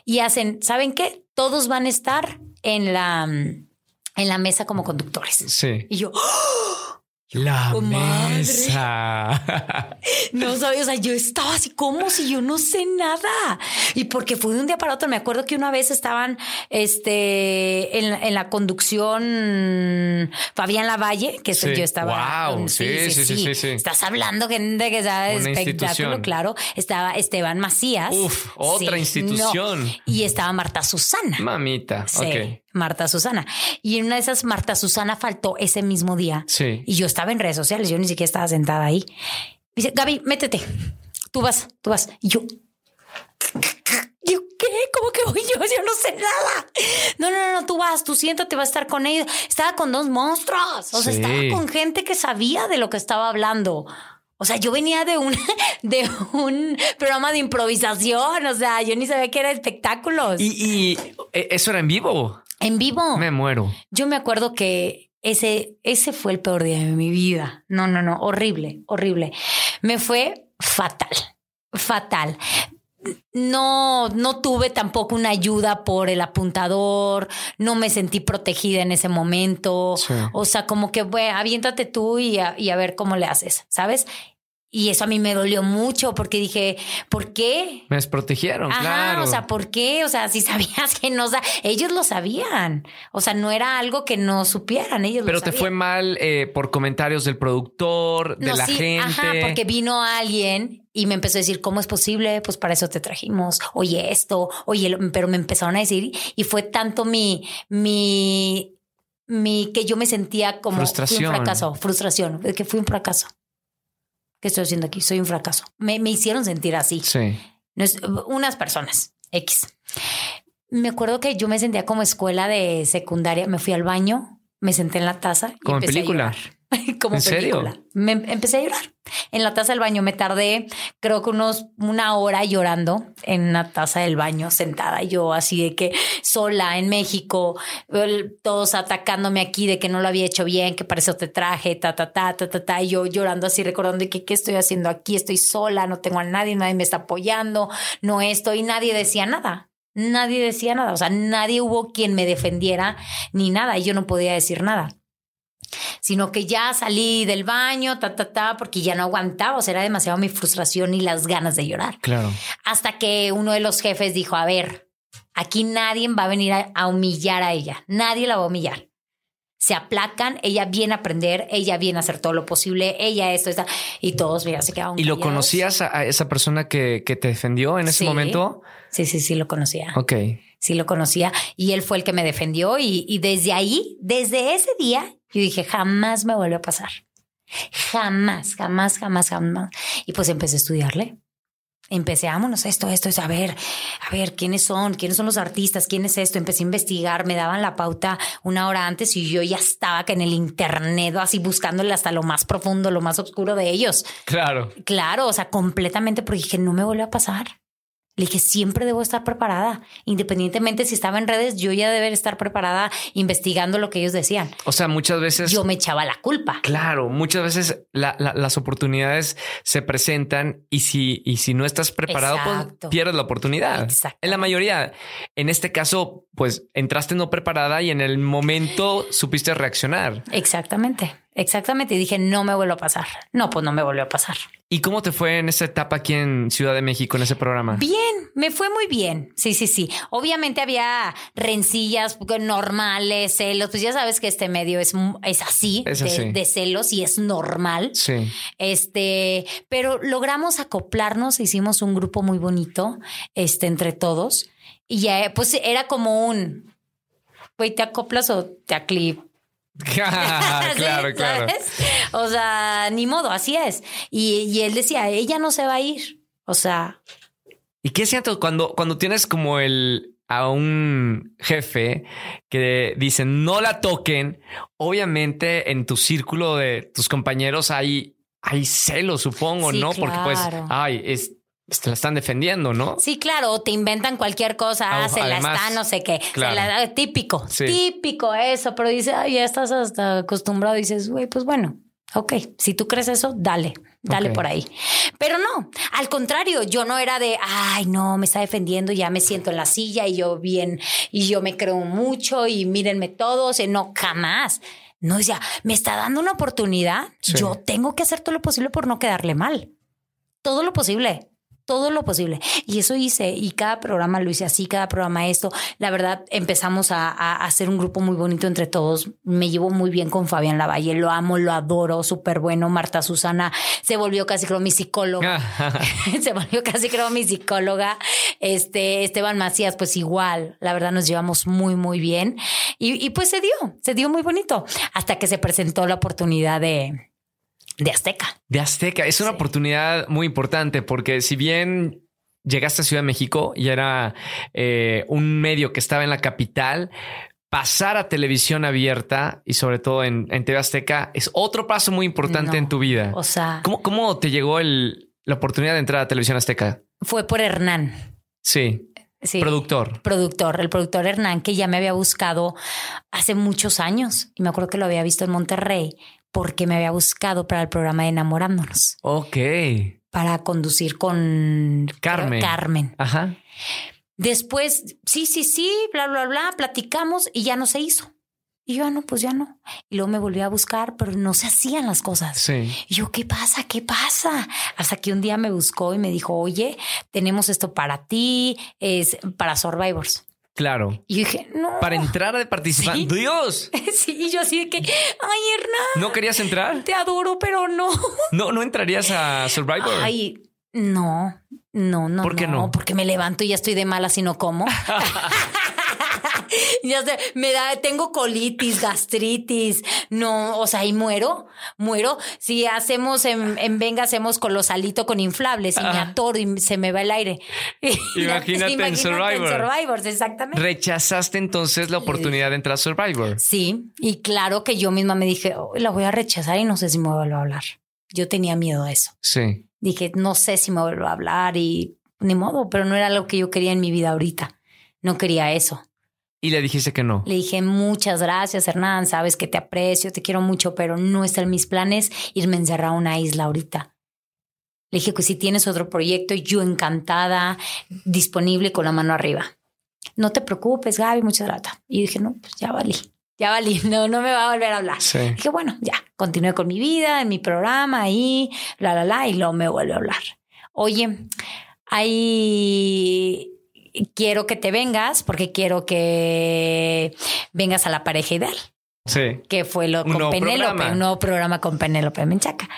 Y hacen, ¿saben qué? Todos van a estar en la, en la mesa como conductores. Sí. Y yo, La Comadre. mesa. No sabía, o sea, yo estaba así como si yo no sé nada. Y porque fue de un día para otro. Me acuerdo que una vez estaban este, en, la- en la conducción Fabián Lavalle, que Sí. yo estaba. Guau, sí, sí, sí, sí, sí. Estás hablando gente que sabe de Una espectáculo, claro. Estaba Esteban Macías. Uf, otra no. institución. Y estaba Marta Susana. Mamita. Sí, Ok. Marta Susana. Y en una de esas, Marta Susana faltó ese mismo día. Sí. Y yo estaba en redes sociales, yo ni siquiera estaba sentada ahí. Dice, Gaby, métete. Tú vas, tú vas. Y yo, ¿yo qué? ¿Cómo que voy yo? Yo no sé nada. No, no, no, no, tú vas, tú siéntate, vas a estar con ellos. Estaba con dos monstruos. O sea, Sí. estaba con gente que sabía de lo que estaba hablando. O sea, yo venía de un, de un programa de improvisación. O sea, yo ni sabía que era espectáculos. Y, y, eh, eso era en vivo. En vivo. Me muero. Yo me acuerdo que ese, ese fue el peor día de mi vida. No, no, no, horrible, horrible. Me fue fatal, fatal. No, no tuve tampoco una ayuda por el apuntador, no me sentí protegida en ese momento. Sí. O sea, como que, bueno, aviéntate tú y a, y a ver cómo le haces, ¿sabes? Y eso a mí me dolió mucho porque dije, ¿por qué? Me desprotegieron, Ajá, claro. o sea, ¿por qué? O sea, si sabías que no, sa- ellos lo sabían. O sea, no era algo que no supieran, ellos Pero lo te fue mal eh, por comentarios del productor, de No, la sí, gente. Ajá, porque vino alguien y me empezó a decir, ¿cómo es posible? Pues para eso te trajimos. Oye, esto, oye, lo- pero me empezaron a decir y fue tanto mi, mi, mi, que yo me sentía como fui Frustración. un fracaso, frustración, que fui un fracaso. ¿Qué estoy haciendo aquí? Soy un fracaso. Me, me hicieron sentir así. Sí. No es- unas personas, X. Me acuerdo que yo me sentía como escuela de secundaria. Me fui al baño, me senté en la taza. y Como en a película. como ¿En serio? película. Me em- empecé a llorar. En la taza del baño me tardé, creo que unos una hora llorando en una taza del baño, sentada yo así de que sola en México, todos atacándome aquí de que no lo había hecho bien, que para eso te traje, ta, ta, ta, ta, ta, ta, y yo llorando así, recordando de que qué estoy haciendo aquí, estoy sola, no tengo a nadie, nadie me está apoyando, no estoy, nadie decía nada. Nadie decía nada, o sea, nadie hubo quien me defendiera ni nada y yo no podía decir nada. Sino que ya salí del baño, ta, ta, ta, porque ya no aguantaba, o sea, era demasiado mi frustración y las ganas de llorar. Claro. Hasta que uno de los jefes dijo, a ver, aquí nadie va a venir a, a humillar a ella, nadie la va a humillar se aplacan, ella viene a aprender, ella viene a hacer todo lo posible, ella esto, está, y todos, mira, se quedaron. ¿Y lo conocías a, a esa persona que, que te defendió en ese Sí. momento? Sí, sí, sí, lo conocía. Ok. Sí, lo conocía. Y él fue el que me defendió. Y, y desde ahí, desde ese día, yo dije, jamás me vuelve a pasar. Jamás, jamás, jamás, jamás. Y pues empecé a estudiarle. Empecé, vámonos, esto, esto, es a ver, a ver, ¿quiénes son? ¿Quiénes son los artistas? ¿Quién es esto? Empecé a investigar, me daban la pauta una hora antes y yo ya estaba que en el internet, así buscándole hasta lo más profundo, lo más oscuro de ellos. Claro. Claro, o sea, completamente, porque dije, no me vuelve a pasar. Le dije, siempre debo estar preparada. Independientemente si estaba en redes, yo ya deber estar preparada investigando lo que ellos decían. O sea, muchas veces. Yo me echaba la culpa. Claro, muchas veces la- la- las oportunidades se presentan y si, y si no estás preparado, pues pierdes la oportunidad. Exacto. En la mayoría, en este caso, pues entraste no preparada y en el momento supiste reaccionar. Exactamente, exactamente. Y dije, no me vuelve a pasar. No, pues no me volvió a pasar. ¿Y cómo te fue en esa etapa aquí en Ciudad de México, en ese programa? Bien, me fue muy bien. Sí, sí, sí. Obviamente había rencillas normales, celos. Pues ya sabes que este medio es, es así, Es de- así. de celos y es normal. Sí. Este, pero logramos acoplarnos, hicimos un grupo muy bonito, este, entre todos. Y ya, pues era como un, güey, ¿te acoplas o te aclip? claro, Sí, claro. ¿sabes? O sea, ni modo, así es. Y, y él decía, ella no se va a ir. O sea, ¿Y qué siento cuando, cuando tienes como el a un jefe que dicen no la toquen? Obviamente en tu círculo de tus compañeros hay, hay celos, supongo, Sí, ¿no? Porque pues, ay, es, te la están defendiendo, ¿no? sí, claro, te inventan cualquier cosa, Ah, ah, se la además, está, no sé qué. se claro. la- típico, Sí. típico eso, pero dice, ay, ya estás hasta acostumbrado. dices, güey, pues bueno, ok, si tú crees eso, dale, dale Ok. por ahí. Pero no, al contrario, yo no era de, ay, no, me está defendiendo, ya me siento en la silla y yo bien, y yo me creo mucho y mírenme todos, y no, jamás. No, decía, me está dando una oportunidad, Sí. yo tengo que hacer todo lo posible por no quedarle mal. Todo lo posible. Todo lo posible. Y eso hice. Y cada programa lo hice así, cada programa esto. La verdad, empezamos a, a hacer un grupo muy bonito entre todos. Me llevo muy bien con Fabián Lavalle. Lo amo, lo adoro, súper bueno. Marta Susana se volvió casi creo mi psicóloga. se volvió casi creo mi psicóloga. Este Esteban Macías, pues igual, la verdad nos llevamos muy, muy bien. Y, y pues se dio, se dio muy bonito hasta que se presentó la oportunidad de, de Azteca. De Azteca. Es una Sí. oportunidad muy importante porque si bien llegaste a Ciudad de México y era eh, un medio que estaba en la capital, pasar a televisión abierta y sobre todo en, en TV Azteca es otro paso muy importante No, en tu vida. O sea, ¿Cómo, cómo te llegó el, la oportunidad de entrar a televisión azteca? fue por Hernán. Sí, Sí. productor. productor, el productor Hernán, que ya me había buscado hace muchos años. Y me acuerdo que lo había visto en Monterrey porque me había buscado para el programa de Enamorándonos, Ok. para conducir con Carmen. Carmen. Ajá. Después, sí, sí, sí, bla, bla, bla, platicamos y ya no se hizo. Y yo, ah, no, pues ya no. Y luego me volví a buscar, pero no se hacían las cosas. Sí. Y yo, ¿qué pasa? ¿Qué pasa? Hasta que un día me buscó y me dijo, oye, tenemos esto para ti, es para Survivors. Claro. Y dije, no. Para entrar a participar. Sí. Dios. Sí, y yo así de que, ay, Hernán, ¿No querías entrar? te adoro, pero no. No, no entrarías a Survivor. Ay, no, no, no. ¿Por qué no? Porque me levanto y ya estoy de mala si no como. ya sé, me da, tengo colitis, gastritis, no, o sea, y muero, muero. Si hacemos en, en Venga, hacemos colosalito con inflables y me atoro y se me va el aire. Imagínate en Survivor. Exactamente. Rechazaste entonces la oportunidad de entrar a Survivor. Sí, y claro que yo misma me dije, "Oh, la voy a rechazar y no sé si me vuelvo a hablar. Yo tenía miedo a eso. Sí. Dije, no sé si me vuelvo a hablar y ni modo, pero no era lo que yo quería en mi vida ahorita. No quería eso. Y le dijiste que no. Le dije, muchas gracias, Hernán. Sabes que te aprecio, te quiero mucho, pero no está en mis planes irme a encerrar a una isla ahorita. Le dije que si tienes otro proyecto, yo encantada, disponible con la mano arriba. no te preocupes, Gaby, muchas gracias. Y dije, no, pues ya valí, ya valí, no, no me va a volver a hablar. Sí. Dije, bueno, ya, continué con mi vida, en mi programa, ahí, la, la, la, y luego me vuelve a hablar. Oye, ahí quiero que te vengas porque quiero que vengas a la pareja ideal, Sí. que fue lo Un con Penélope, programa. un nuevo programa con Penélope Menchaca.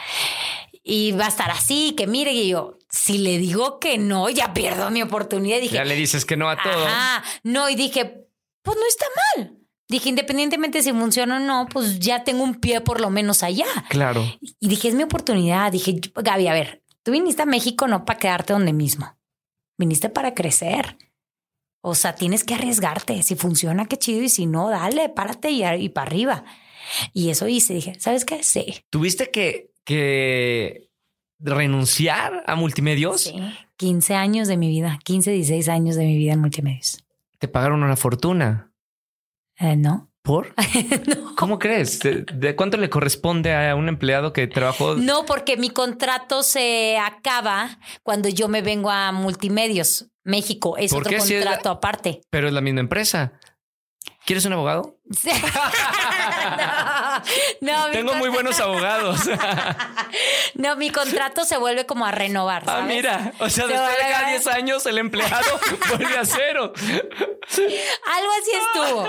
Y va a estar así, que mire, y yo, si le digo que no, ya pierdo mi oportunidad. Dije, Ya le dices que no a todo. No, y dije, pues no está mal. Dije, independientemente si funciona o no, pues ya tengo un pie por lo menos allá. Claro. Y dije, es mi oportunidad. Dije, Gaby, a ver, tú viniste a México no para quedarte donde mismo. Viniste para crecer. O sea, tienes que arriesgarte. Si funciona, qué chido. Y si no, dale, párate y, y para arriba. Y eso hice. Dije, ¿sabes qué? Sí. ¿Tuviste que, que renunciar a multimedios? Sí. 15 años de mi vida, 15, 16 años de mi vida en multimedios. Te pagaron una fortuna. Eh, ¿No? ¿Por? no. ¿Cómo crees? ¿De, de cuánto le corresponde a un empleado que trabajó? No, porque mi contrato se acaba cuando yo me vengo a Multimedios, México. Es ¿Por otro qué? Si es la- contrato aparte. Pero es la misma empresa. ¿Quieres un abogado? Sí. no, no, mi Tengo muy buenos abogados. No, mi contrato se vuelve como a renovar. ah, mira. O sea, Se después de cada a- 10 años, el empleado vuelve a cero. Algo así estuvo.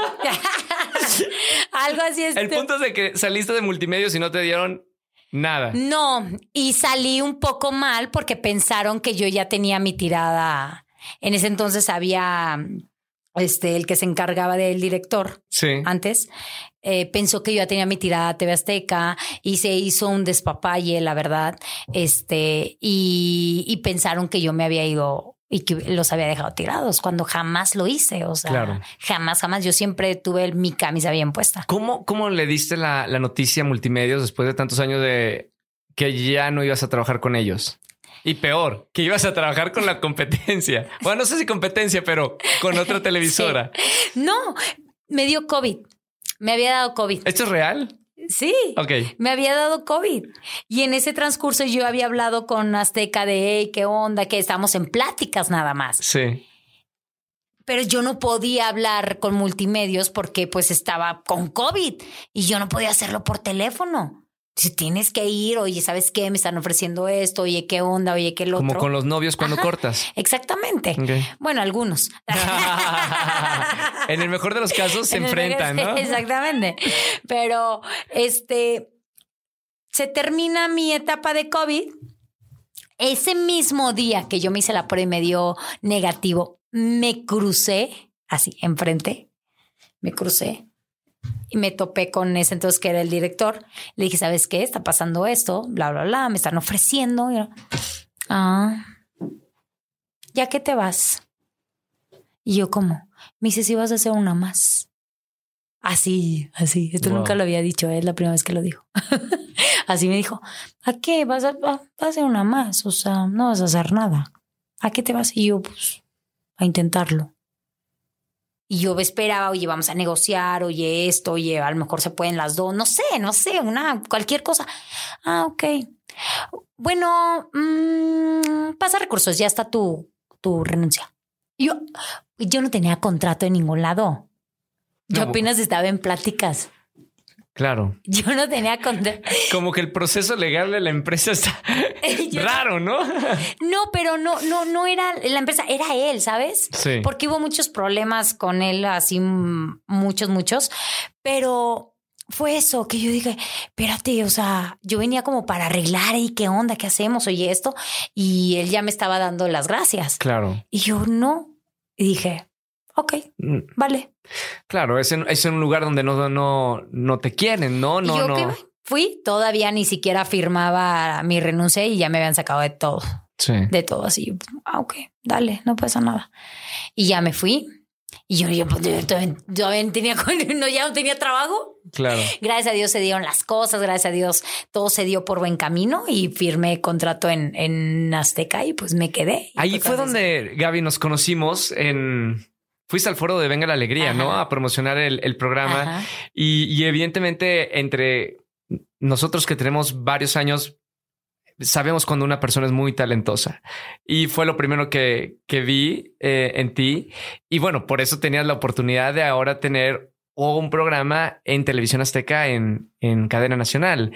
Algo así estuvo. El punto es de que saliste de multimedios y no te dieron nada. No, y salí un poco mal porque pensaron que yo ya tenía mi tirada. En ese entonces había este el que se encargaba del director Sí. antes. eh, pensó que yo ya tenía mi tirada a TV Azteca y se hizo un despapalle, la verdad. Este, y, y pensaron que yo me había ido y que los había dejado tirados cuando jamás lo hice. O sea, Claro. jamás, jamás. Yo siempre tuve mi camisa bien puesta. ¿Cómo, cómo le diste la, la noticia a multimedios después de tantos años de que ya no ibas a trabajar con ellos? Y peor, que ibas a trabajar con la competencia. Bueno, no sé si competencia, pero con otra televisora. No, me dio COVID. Me había dado COVID. ¿Esto es real? Sí. Ok. Me había dado COVID. Y en ese transcurso yo había hablado con Azteca de, hey, ¿qué onda? Que estamos en pláticas nada más. Sí. Pero yo no podía hablar con multimedios porque pues estaba con COVID y yo no podía hacerlo por teléfono. Si tienes que ir, oye, ¿sabes qué? Me están ofreciendo esto, oye, ¿qué onda? Oye, ¿qué lo Como otro? con los novios cuando Ajá. cortas. Exactamente. Bueno, algunos. en el mejor de los casos se En enfrentan, ¿no? Exactamente. Pero este se termina mi etapa de COVID. Ese mismo día que yo me hice la prueba y me dio negativo, me crucé así enfrente. Me crucé y me topé con ese entonces que era el director. Le dije, ¿sabes qué? Está pasando esto, bla, bla, bla. Me están ofreciendo. Y yo, ah, ¿ya que te vas? Y yo, ¿cómo? Me dice, si vas a hacer una más. Así, así. Esto Wow. nunca lo había dicho, es la primera vez que lo dijo. así me dijo, ¿a qué? ¿Vas a, va- vas a hacer una más? O sea, no vas a hacer nada. ¿A qué te vas? Y yo, pues, a intentarlo. Y yo esperaba, oye, vamos a negociar, oye, esto, oye, a lo mejor se pueden las dos, no sé, no sé, una, cualquier cosa. Ah, ok. Bueno, mm, pasa recursos, ya está tu, tu renuncia. Yo, yo no tenía contrato en ningún lado. Yo No. apenas estaba en pláticas. Claro. Yo no tenía contrato. Como que el proceso legal de la empresa está Yo- raro, ¿no? No, pero no, no, no era la empresa, era él, ¿sabes? Sí. Porque hubo muchos problemas con él, así muchos, muchos. Pero fue eso que yo dije, espérate, o sea, yo venía como para arreglar y qué onda, qué hacemos, oye esto. Y él ya me estaba dando las gracias. Claro. Y yo no. Y dije, ok, Mm, vale. Claro, es en, es en un lugar donde no, no, no te quieren, ¿no? No, yo no. que fui, todavía ni siquiera firmaba mi renuncia y ya me habían sacado de todo. Sí. de todo así. Ah, ok, dale, no pasa nada. Y ya me fui. Y yo, yo, pues, yo todavía, todavía tenía, no, ya no tenía trabajo. Claro. Gracias a Dios se dieron las cosas, gracias a Dios todo se dio por buen camino y firmé contrato en, en Azteca y pues me quedé. Ahí fue así. donde Gaby nos conocimos en. Fuiste al foro de Venga la Alegría, ¿no? A promocionar el, el programa. Y evidentemente entre nosotros que tenemos varios años sabemos cuando una persona es muy talentosa. Y fue lo primero que, que vi eh, en ti. Y bueno, por eso tenías la oportunidad de ahora tener un programa en televisión azteca en, en cadena nacional.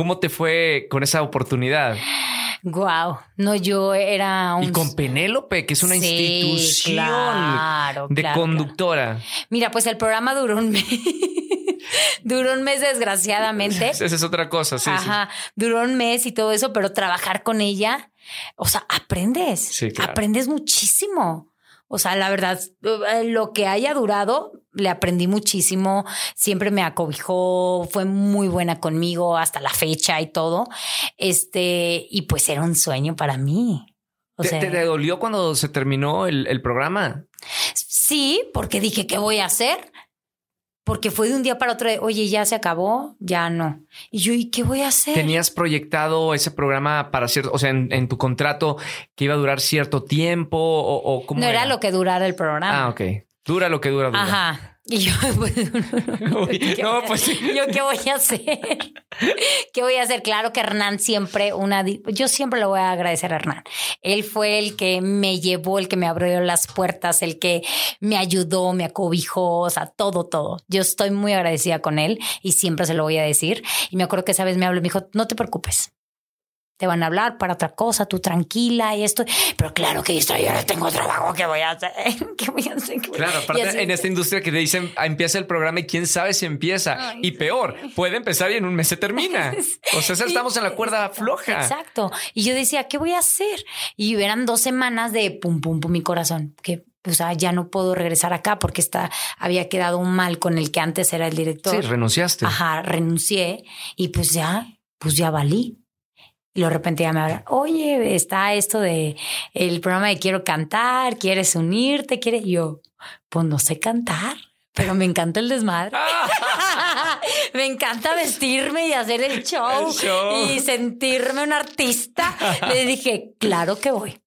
¿Cómo te fue con esa oportunidad? Wow, no, yo era un... Y con Penélope, que es una institución de conductora. Mira, pues el programa duró un mes. duró un mes, desgraciadamente. Esa es otra cosa, sí. Ajá, duró un mes y todo eso, pero trabajar con ella, o sea, aprendes. Sí, Aprendes muchísimo. O sea, la verdad, eh, lo que haya durado, le aprendí muchísimo. Siempre me acobijó, fue muy buena conmigo hasta la fecha y todo. Este, y pues era un sueño para mí. O ¿Te, ¿Te, dolió cuando se terminó el, el programa? Sí, porque dije, ¿qué voy a hacer? Porque fue de un día para otro, oye, ya se acabó, ya no. Y yo, ¿y qué voy a hacer? ¿Tenías proyectado ese programa para cierto, o sea, en, tu contrato que iba a durar cierto tiempo o, o cómo? No era? lo que durara el programa. Ah, ok. Dura lo que dura, dura. Ajá. Y yo, pues, no, pues yo qué voy a hacer? ¿Qué voy a hacer? Claro que Hernán siempre una yo siempre lo voy a agradecer a Hernán. Él fue el que me llevó, el que me abrió las puertas, el que me ayudó, me acobijó, o sea, todo, todo. Yo estoy muy agradecida con él y siempre se lo voy a decir. Y me acuerdo que esa vez me habló y me dijo, "No te preocupes te van a hablar para otra cosa, tú tranquila y esto. Pero claro que yo ahora tengo trabajo, ¿qué voy a hacer? ¿Qué voy a hacer? Claro, aparte en esta industria que te dicen ah, empieza el programa y quién sabe si empieza. y peor, puede empezar y en un mes se termina. o sea, estamos en la cuerda floja. Exacto. Y yo decía, ¿qué voy a hacer? Y eran dos semanas de pum, pum, pum, mi corazón. Que o sea, ya no puedo regresar acá porque está, había quedado mal con el que antes era el director. Sí, renunciaste. Ajá, renuncié y pues ya, pues ya valí. Y de repente ya me hablan, oye, está esto de el programa de quiero cantar, quieres unirte, quieres. yo, pues no sé cantar, pero me encanta el desmadre. me encanta vestirme y hacer el show, y sentirme un artista. Le dije, claro que voy.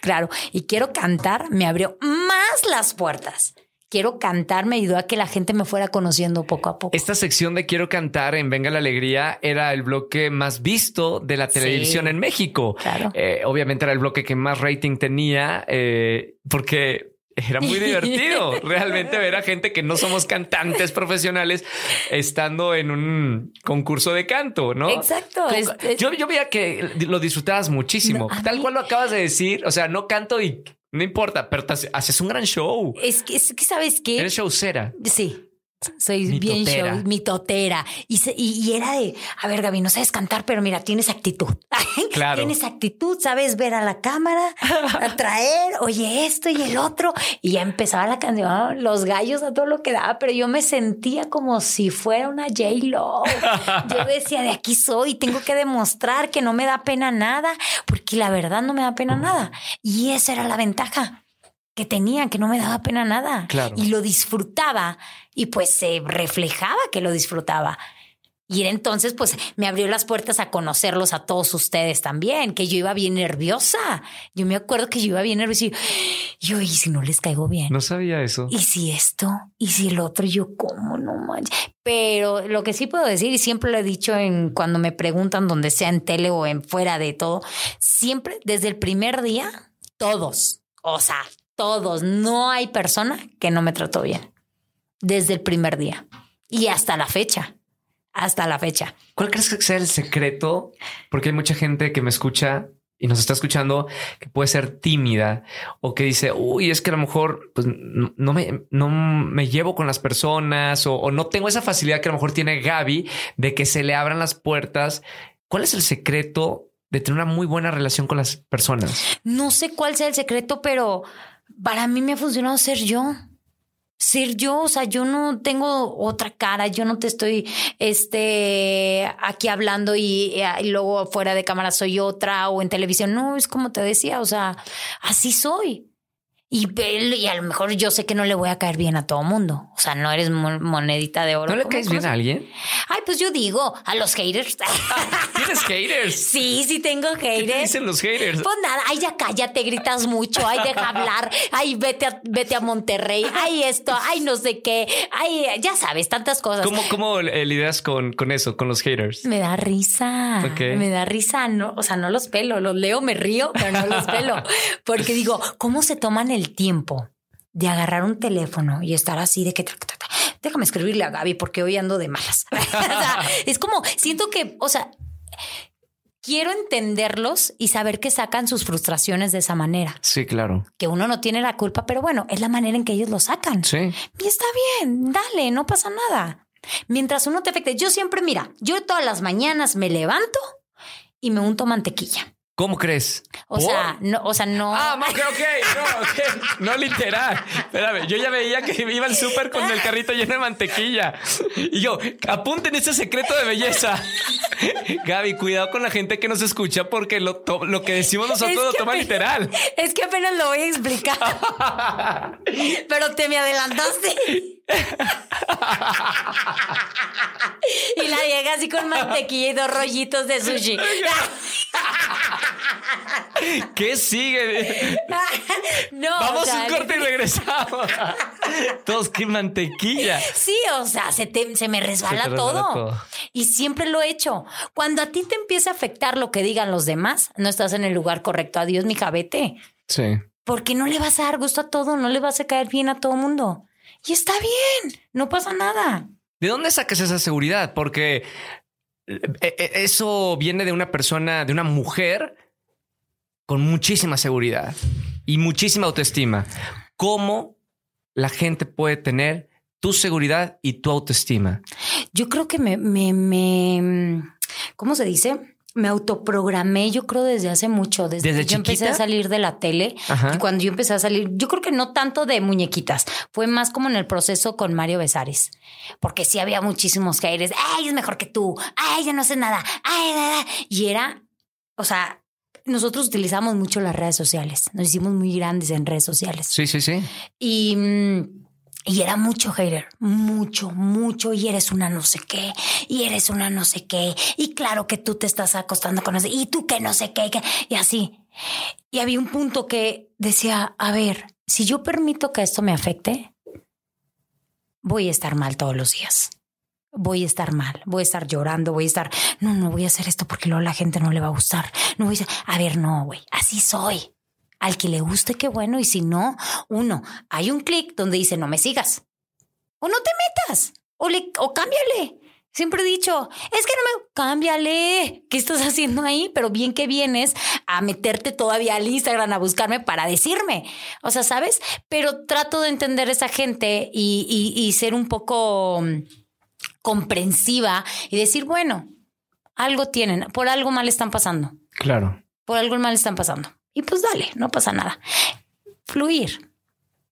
Claro. Y quiero cantar, me abrió más las puertas quiero cantar me ayudó a que la gente me fuera conociendo poco a poco. Esta sección de Quiero cantar en Venga la Alegría era el bloque más visto de la televisión en México. Claro. Eh, obviamente era el bloque que más rating tenía eh, porque era muy divertido realmente ver a gente que no somos cantantes profesionales estando en un concurso de canto, ¿no? Exacto. Yo, yo veía que lo disfrutabas muchísimo. Tal cual lo acabas de decir. O sea, no canto y no importa, pero haces un gran show. Es que, es que sabes qué. Eres showcera. Sí. Soy bien show, mi totera. Y, y, era de, a ver, Gaby, no sabes cantar, pero mira, tienes actitud. Claro. tienes actitud, sabes ver a la cámara, atraer, oye esto y el otro. Y ya empezaba la canción, los gallos a todo lo que daba, pero yo me sentía como si fuera una J-Lo. Yo decía, de aquí soy, tengo que demostrar que no me da pena nada, porque la verdad no me da pena nada. Y esa era la ventaja que tenía, que no me daba pena nada. Y lo disfrutaba y pues se reflejaba que lo disfrutaba. Y entonces, pues me abrió las puertas a conocerlos a todos ustedes también, que yo iba bien nerviosa. Yo me acuerdo que yo iba bien nerviosa y yo, ¿y si no les caigo bien? No sabía eso. ¿Y si esto? ¿Y si el otro? yo, ¿cómo no manches? Pero lo que sí puedo decir, y siempre lo he dicho en cuando me preguntan, donde sea en tele o en fuera de todo, siempre desde el primer día, todos, o sea, todos, no hay persona que no me trató bien. Desde el primer día. Y hasta la fecha. Hasta la fecha. ¿Cuál crees que sea el secreto? Porque hay mucha gente que me escucha y nos está escuchando que puede ser tímida o que dice, uy, es que a lo mejor pues, no, me, no me llevo con las personas o, o no tengo esa facilidad que a lo mejor tiene Gaby de que se le abran las puertas. ¿Cuál es el secreto de tener una muy buena relación con las personas? No sé cuál sea el secreto, pero para mí me ha funcionado ser yo. Ser yo, o sea, yo no tengo otra cara, yo no te estoy este, aquí hablando y, y, luego fuera de cámara soy otra o en televisión. No, es como te decía, o sea, así soy. Y, y a lo mejor yo sé que no le voy a caer bien a todo mundo. O sea, no eres monedita de oro. ¿No le caes bien a alguien? Ay, pues yo digo, a los haters. ¿Tienes haters? Sí, sí tengo haters. ¿Qué dicen los haters? Pues nada, ay, ya cállate, gritas mucho, ay, deja hablar, ay, vete a, vete a Monterrey, ay, esto, ay, no sé qué, ay, ya sabes, tantas cosas. ¿Cómo, cómo lidias con, con eso, con los haters? Me da risa. Me da risa, no, o sea, no los pelo, los leo, me río, pero no los pelo. Porque digo, ¿cómo se toman el tiempo de agarrar un teléfono y estar así de que déjame escribirle a Gaby porque hoy ando de malas. es como siento que, o sea, quiero entenderlos y saber que sacan sus frustraciones de esa manera. Sí, claro. Que uno no tiene la culpa, pero bueno, es la manera en que ellos lo sacan. Sí. Y está bien, dale, no pasa nada. Mientras uno te afecte, yo siempre, mira, yo todas las mañanas me levanto y me unto mantequilla. ¿Cómo crees? O sea, no, o sea, no. Ah, ok, ok, no, no literal. Espérame, yo ya veía que iba al súper con el carrito lleno de mantequilla. Y yo, apunten ese secreto de belleza. Gaby, cuidado con la gente que nos escucha porque lo, lo que decimos nosotros lo toma literal. Es que apenas lo voy a explicar. Pero te me adelantaste. y la llega así con mantequilla y dos rollitos de sushi. ¿Qué sigue? no, Vamos a un corte y regresamos. Todos, qué mantequilla. Sí, o sea, se, se me resbala, todo. Y siempre lo he hecho. Cuando a ti te empieza a afectar lo que digan los demás, no estás en el lugar correcto. Adiós, mi jabete. Sí. Porque no le vas a dar gusto a todo, no le vas a caer bien a todo mundo. Y está bien, no pasa nada. ¿De dónde sacas esa seguridad? Porque eh, eh, eso viene de una persona, de una mujer con muchísima seguridad y muchísima autoestima. ¿Cómo la gente puede tener tu seguridad y tu autoestima? Yo creo que me, me, me ¿cómo se dice? Me autoprogramé, yo creo, desde hace mucho, desde, que yo empecé a salir de la tele. Y cuando yo empecé a salir, yo creo que no tanto de muñequitas, fue más como en el proceso con Mario Besares, porque sí había muchísimos haters. Ay, es mejor que tú. Ay, yo no sé nada. Ay, y era, o sea, nosotros utilizamos mucho las redes sociales. Nos hicimos muy grandes en redes sociales. Sí, sí, sí. Y mm, y era mucho hater, mucho, mucho, y eres una no sé qué, y eres una no sé qué, y claro que tú te estás acostando con eso, y tú que no sé qué, y así. Y había un punto que decía, a ver, si yo permito que esto me afecte, voy a estar mal todos los días. Voy a estar mal, voy a estar llorando, voy a estar, no, no voy a hacer esto porque luego la gente no le va a gustar. No voy a, a ver, no, güey, así soy. Al que le guste, qué bueno. Y si no, uno, hay un clic donde dice no me sigas. O no te metas. O, le, o cámbiale. Siempre he dicho, es que no me... Cámbiale. ¿Qué estás haciendo ahí? Pero bien que vienes a meterte todavía al Instagram a buscarme para decirme. O sea, ¿sabes? Pero trato de entender esa gente y, y ser un poco mm, comprensiva y decir, bueno, algo tienen, por algo mal están pasando. Claro. Por algo mal están pasando. Y pues dale, no pasa nada. Fluir.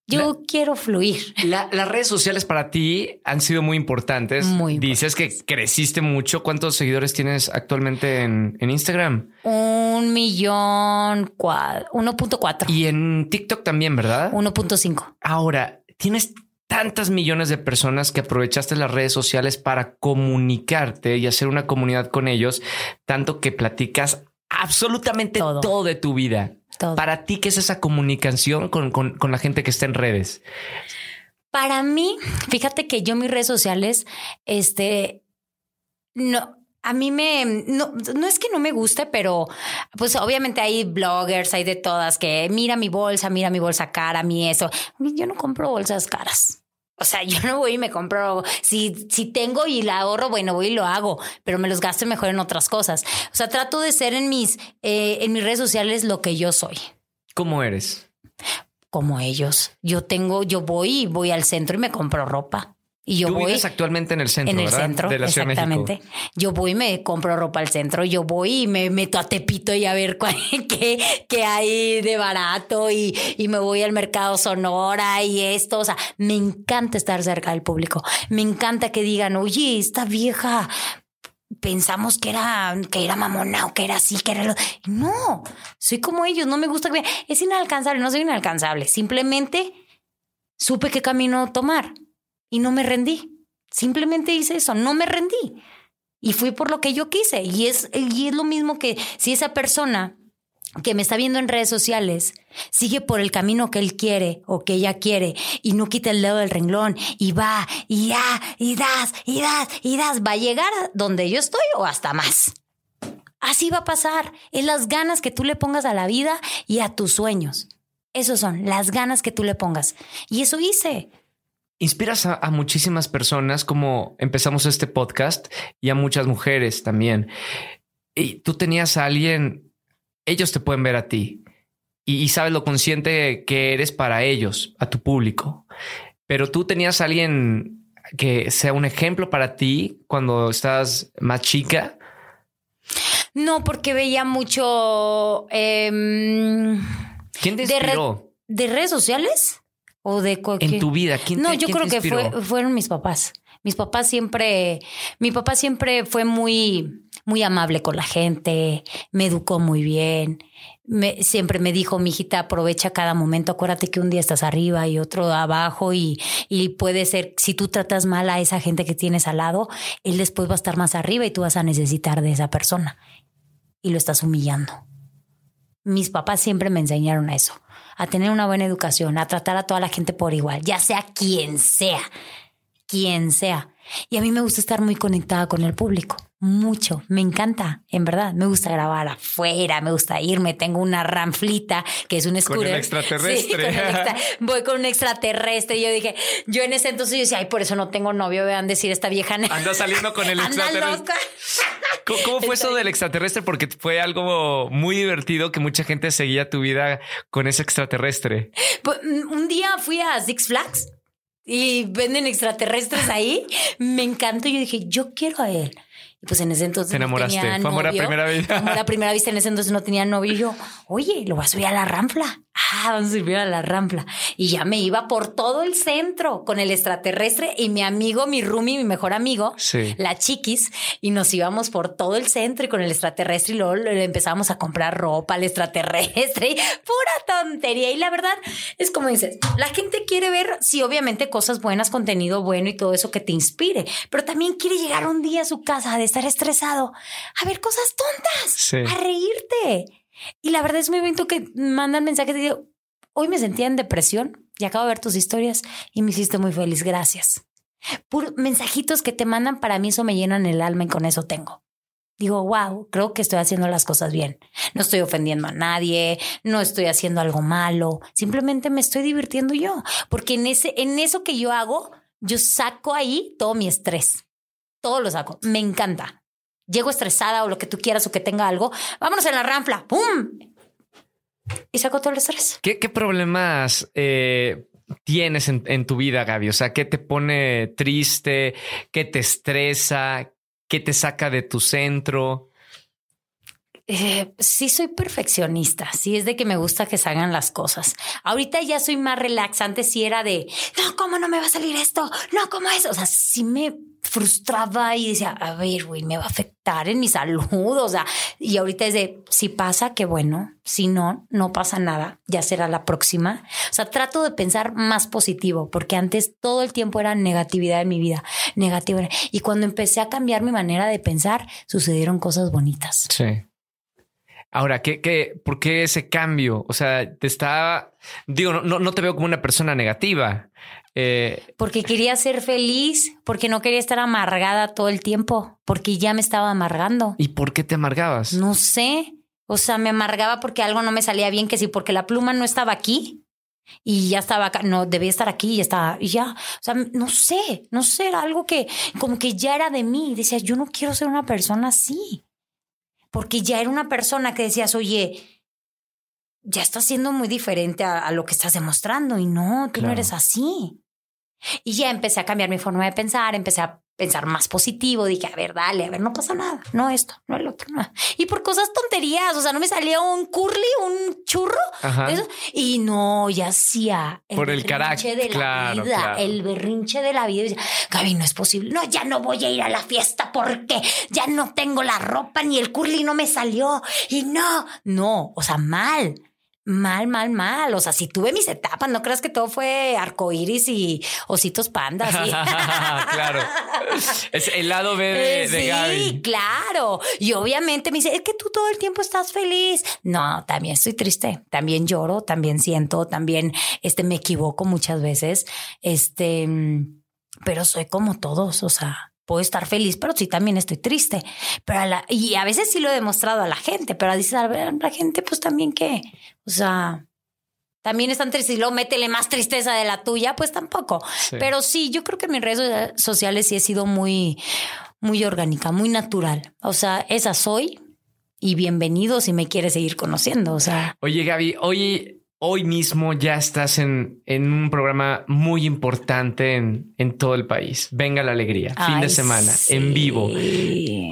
Yo quiero fluir. las redes sociales para ti han sido muy importantes. Muy Dices que creciste mucho. ¿Cuántos seguidores tienes actualmente en, Instagram? Un millón, 1.4. Y en TikTok también, ¿verdad? 1.5. Ahora, tienes tantas millones de personas que aprovechaste las redes sociales para comunicarte y hacer una comunidad con ellos, tanto que platicas absolutamente todo, de tu vida. Para ti, ¿qué es esa comunicación con, con, la gente que está en redes? Para mí, fíjate que yo mis redes sociales, este, no, a mí me, no, no, es que no me guste, pero pues obviamente hay bloggers, hay de todas que mira mi bolsa, mira mi bolsa cara, mi eso. Yo no compro bolsas caras. O sea, yo no voy y me compro, si, si tengo y la ahorro, bueno, voy y lo hago, pero me los gasto mejor en otras cosas. O sea, trato de ser en mis, eh, en mis redes sociales lo que yo soy. ¿Cómo eres? Como ellos. Yo tengo, yo voy y voy al centro y me compro ropa. Y yo Tú voy vives actualmente en el centro, en el centro, de la exactamente. Yo voy y me compro ropa al centro. Yo voy y me meto a Tepito y a ver qué, qué hay de barato y, y, me voy al mercado Sonora y esto. O sea, me encanta estar cerca del público. Me encanta que digan, oye, esta vieja pensamos que era, que era mamona o que era así, que era lo... No, soy como ellos, no me gusta que... Es inalcanzable, no soy inalcanzable. Simplemente supe qué camino tomar y no me rendí. Simplemente hice eso, no me rendí. Y fui por lo que yo quise. Y es, y es lo mismo que si esa persona que me está viendo en redes sociales sigue por el camino que él quiere o que ella quiere y no quita el dedo del renglón y va y ya y das y das y das, va a llegar donde yo estoy o hasta más. Así va a pasar. Es las ganas que tú le pongas a la vida y a tus sueños. Esos son las ganas que tú le pongas. Y eso hice. Inspiras a, a muchísimas personas como empezamos este podcast y a muchas mujeres también. Y tú tenías a alguien ellos te pueden ver a ti y, sabes lo consciente que eres para ellos, a tu público. Pero tú tenías a alguien que sea un ejemplo para ti cuando estás más chica. No, porque veía mucho. ¿Quién te inspiró? De, redes sociales? ¿O de En tu vida, ¿quién No, yo creo que fueron mis papás. Mis papás siempre. Mi papá siempre fue muy muy amable con la gente, me educó muy bien, me, siempre me dijo, mi hijita, aprovecha cada momento, acuérdate que un día estás arriba y otro abajo y, y puede ser, si tú tratas mal a esa gente que tienes al lado, él después va a estar más arriba y tú vas a necesitar de esa persona y lo estás humillando. Mis papás siempre me enseñaron a eso, a tener una buena educación, a tratar a toda la gente por igual, ya sea quien sea, quien sea. Y a mí me gusta estar muy conectada con el público mucho, me encanta, en verdad, me gusta grabar afuera, me gusta irme, tengo una ranflita que es un scooter. Con extraterrestre. voy con un extraterrestre y yo dije, yo en ese entonces yo decía, ay, por eso no tengo novio, vean decir esta vieja. Anda saliendo con el extraterrestre. ¿Cómo, fue eso del extraterrestre? Porque fue algo muy divertido que mucha gente seguía tu vida con ese extraterrestre. Pues, un día fui a Six Flags y venden extraterrestres ahí. Me encantó. Yo dije, yo quiero a él pues en ese entonces. Te enamoraste. No Fue amor a primera vista. Amor a primera vista. En ese entonces no tenía novio. Y yo, oye, lo vas a subir a la rampla. Ah, vamos a subir a la rampla. Y ya me iba por todo el centro con el extraterrestre y mi amigo, mi roomie, mi mejor amigo, la chiquis. Y nos íbamos por todo el centro y con el extraterrestre y luego le empezamos a comprar ropa al extraterrestre y pura tontería. Y la verdad es como dices, la gente quiere ver, sí, obviamente cosas buenas, contenido bueno y todo eso que te inspire, pero también quiere llegar un día a su casa de estar estresado a ver cosas tontas, a reírte. Y la verdad es muy bonito que mandan mensajes y digo, hoy me sentía en depresión y acabo de ver tus historias y me hiciste muy feliz, gracias. Por mensajitos que te mandan para mí eso me llenan el alma y con eso tengo. Digo, wow, creo que estoy haciendo las cosas bien. No estoy ofendiendo a nadie, no estoy haciendo algo malo, simplemente me estoy divirtiendo yo, porque en ese en eso que yo hago, yo saco ahí todo mi estrés. Todo lo saco, me encanta llego estresada o lo que tú quieras o que tenga algo, vámonos en la ranfla, ¡pum! Y saco todo el estrés. ¿Qué, problemas eh, tienes en, tu vida, Gaby? O sea, ¿qué te pone triste? ¿Qué te estresa? ¿Qué te saca de tu centro? Eh, sí soy perfeccionista, sí es de que me gusta que salgan las cosas. Ahorita ya soy más relaxante, si era de, no, ¿cómo no me va a salir esto? No, ¿cómo es? O sea, sí me frustraba y decía, a ver, güey, me va a afectar en mi salud. O sea, y ahorita es de, si pasa, qué bueno. Si no, no pasa nada. Ya será la próxima. O sea, trato de pensar más positivo, porque antes todo el tiempo era negatividad en mi vida, negativa. Y cuando empecé a cambiar mi manera de pensar, sucedieron cosas bonitas. Sí. Ahora, ¿qué, qué, ¿por qué ese cambio? O sea, te estaba, digo, no, no te veo como una persona negativa. Eh, porque quería ser feliz, porque no quería estar amargada todo el tiempo, porque ya me estaba amargando. ¿Y por qué te amargabas? No sé. O sea, me amargaba porque algo no me salía bien, que sí, porque la pluma no estaba aquí y ya estaba acá, no, debía estar aquí y estaba, y ya, o sea, no sé, no sé, era algo que como que ya era de mí. Decía, yo no quiero ser una persona así porque ya era una persona que decías, oye, ya estás siendo muy diferente a, lo que estás demostrando y no, tú no eres así. Y ya empecé a cambiar mi forma de pensar, empecé a pensar más positivo. Dije, a ver, dale, a ver, no pasa nada. No esto, no el otro. No. Y por cosas tonterías, o sea, no me salía un curly, un churro. Eso, y no, ya hacía Por el carácter, de la claro, vida, claro. el berrinche de la vida. Y decía, Gaby, no es posible. No, ya no voy a ir a la fiesta porque ya no tengo la ropa ni el curly no me salió. Y no, no, o sea, mal. Mal, mal, mal. O sea, si tuve mis etapas, no creas que todo fue arcoíris y ositos pandas. claro. Es el lado B de, Eh, de sí, Gaby. claro. Y obviamente me dice, es que tú todo el tiempo estás feliz. No, también estoy triste, también lloro, también siento, también este, me equivoco muchas veces. Este, mm, pero soy como todos, o sea. Puedo estar feliz, pero sí también estoy triste. Pero a la- y a veces sí lo he demostrado a la gente, pero dices a ver, la gente, pues también que, o sea, también están tristes y luego métele más tristeza de la tuya, pues tampoco. Sí. Pero sí, yo creo que en mis redes so- sociales sí he sido muy, muy orgánica, muy natural. O sea, esa soy y bienvenido si me quieres seguir conociendo. O sea, Oye, Gaby, hoy, hoy mismo ya estás en, en un programa muy importante en, en todo el país. Venga la alegría, fin de semana, sí. en vivo.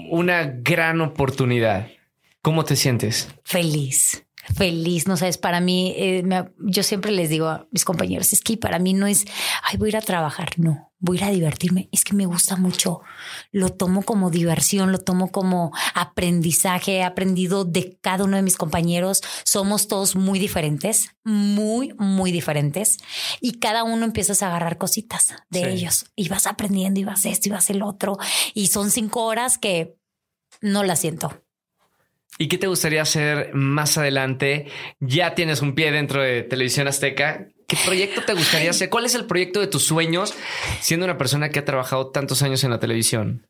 Una gran oportunidad. ¿Cómo te sientes? Feliz. Feliz, no sabes, para mí, eh, me- yo siempre les digo a mis compañeros, es que para mí no es, ay, voy a ir a trabajar, no, voy a ir a divertirme, es que me gusta mucho, lo tomo como diversión, lo tomo como aprendizaje, he aprendido de cada uno de mis compañeros, somos todos muy diferentes, muy, muy diferentes, y cada uno empiezas a agarrar cositas de Sí. ellos, y vas aprendiendo, y vas esto, y vas el otro, y son cinco horas que no las siento. ¿Y qué te gustaría hacer más adelante? Ya tienes un pie dentro de Televisión Azteca. ¿Qué proyecto te gustaría hacer? ¿Cuál es el proyecto de tus sueños siendo una persona que ha trabajado tantos años en la televisión?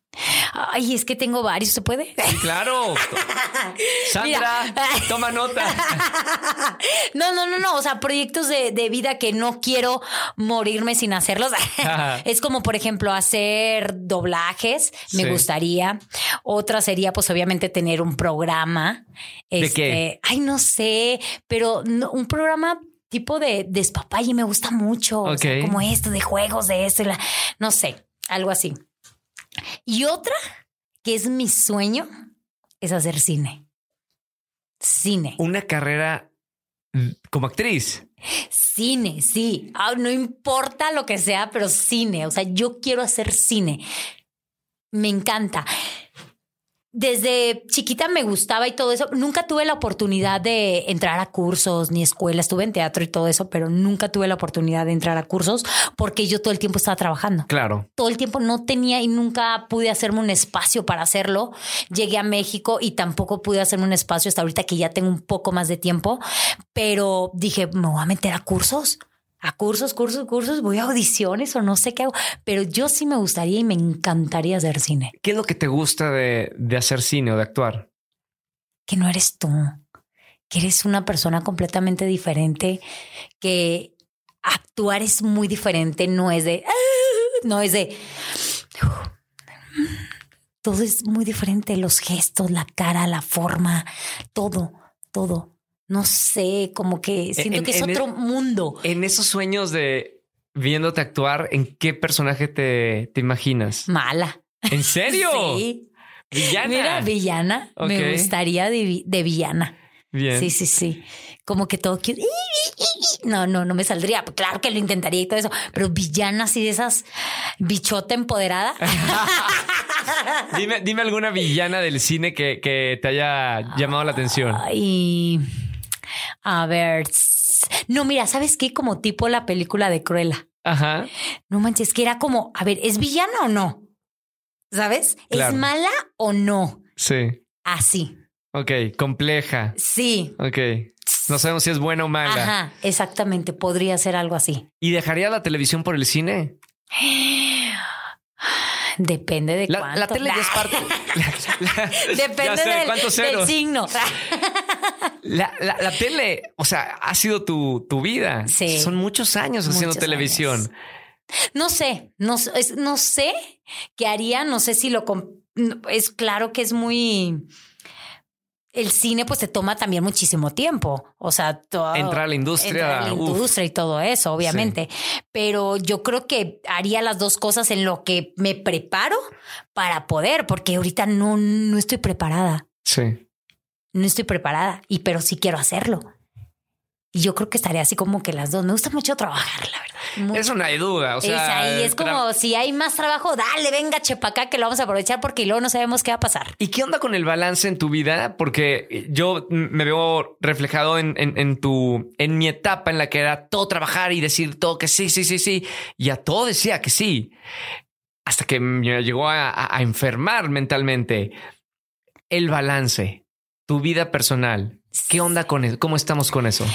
Ay, es que tengo varios, ¿se puede? Sí, claro. Sandra, Mira. toma nota. No, no, no, no. O sea, proyectos de, de vida que no quiero morirme sin hacerlos. es como, por ejemplo, hacer doblajes. Me Sí. gustaría. Otra sería, pues, obviamente, tener un programa. ¿De Este, qué? Ay, no sé, pero no- un programa tipo de despapalle me gusta mucho. O sea, Ok. como esto, de juegos, de esto, y la- no sé, algo así. Y otra que es mi sueño es hacer cine. Cine. Una carrera mm, como actriz. Cine, sí. Ah, no importa lo que sea, pero cine. O sea, yo quiero hacer cine. Me encanta. Desde chiquita me gustaba y todo eso. Nunca tuve la oportunidad de entrar a cursos ni escuela. Estuve en teatro y todo eso, pero nunca tuve la oportunidad de entrar a cursos porque yo todo el tiempo estaba trabajando Claro. todo el tiempo no tenía y nunca pude hacerme un espacio para hacerlo. Llegué a México y tampoco pude hacerme un espacio hasta ahorita que ya tengo un poco más de tiempo, pero dije, me voy a meter a cursos. A cursos, cursos, cursos, voy a audiciones o no sé qué hago, pero yo sí me gustaría y me encantaría hacer cine, ¿Qué es lo que te gusta de, de hacer cine o de actuar? que no eres tú, que eres una persona completamente diferente, que actuar es muy diferente, no es de, no es de, todo es muy diferente, los gestos, la cara, la forma, todo, todo. No sé, como que siento en- que es en otro el- mundo. En esos sueños de viéndote actuar, ¿en qué personaje te, te imaginas? Mala. ¿En serio? Sí. Villana. Mira, villana. Me gustaría de, de villana. Bien. Sí, sí, sí. Como que todo cute. No, no, no me saldría. Claro que lo intentaría y todo eso, pero villana así de esas bichota empoderada. Dime, dime alguna villana del cine que, que te haya llamado la atención. Y a ver. No, mira, ¿sabes qué? Como tipo la película de Cruella. Ajá. No manches, que era como, a ver, ¿es villana o no? ¿Sabes? Claro. ¿Es mala o no? Sí. Así. Ok. Compleja. Sí. Ok. No sabemos si es buena o mala. Ajá, exactamente. Podría ser algo así. ¿Y dejaría la televisión por el cine? Depende de La, cuánto. la tele ya es parte. la- la- ya Depende sé, del, signo. La, la- la tele, o sea, ha sido tu, tu vida. Sí. Son muchos años haciendo televisión. años. No sé, no, no sé qué haría, no sé si lo... Es claro que es muy... el cine pues te toma también muchísimo tiempo. O sea, todo, entrar a la industria. A la industria y todo eso, obviamente. Pero yo creo que haría las dos cosas en lo que me preparo para poder, porque ahorita no, no estoy preparada. Sí. No estoy preparada, y pero sí quiero hacerlo. Y yo creo que estaría así como que las dos. Me gusta mucho trabajar, la verdad. Eso no hay duda. O sea, es ahí, es como si hay más trabajo, dale, venga, chepa acá, que lo vamos a aprovechar porque luego no sabemos qué va a pasar. ¿Y qué onda con el balance en tu vida? Porque yo me veo reflejado en, en, tu, en mi etapa en la que era todo trabajar y decir todo que sí, sí, sí, sí. Y a todo decía que sí. Hasta que me llegó a, a enfermar mentalmente. El balance, tu vida personal, ¿Qué onda con eso? ¿Cómo estamos con eso?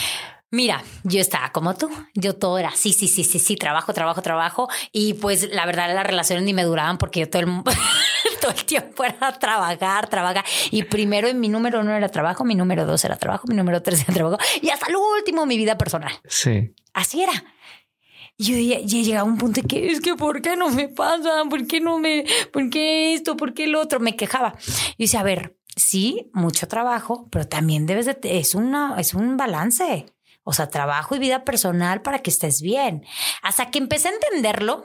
Mira, yo estaba como tú, yo todo era sí, sí, sí, sí, sí, trabajo, trabajo, trabajo. Y pues la verdad las relaciones ni me duraban porque yo todo el, todo el tiempo era trabajar, trabajar. Y primero en mi número uno era trabajo, mi número dos era trabajo, mi número tres era trabajo. Y hasta lo último mi vida personal. Sí. Así era. Yo ya, llegaba a un punto que es que ¿por qué no me pasa? ¿Por qué no me, por qué esto? ¿Por qué el otro? Me quejaba. Y dice, a ver, sí, mucho trabajo, pero también debes de, es es un balance. O sea, trabajo y vida personal para que estés bien. Hasta que empecé a entenderlo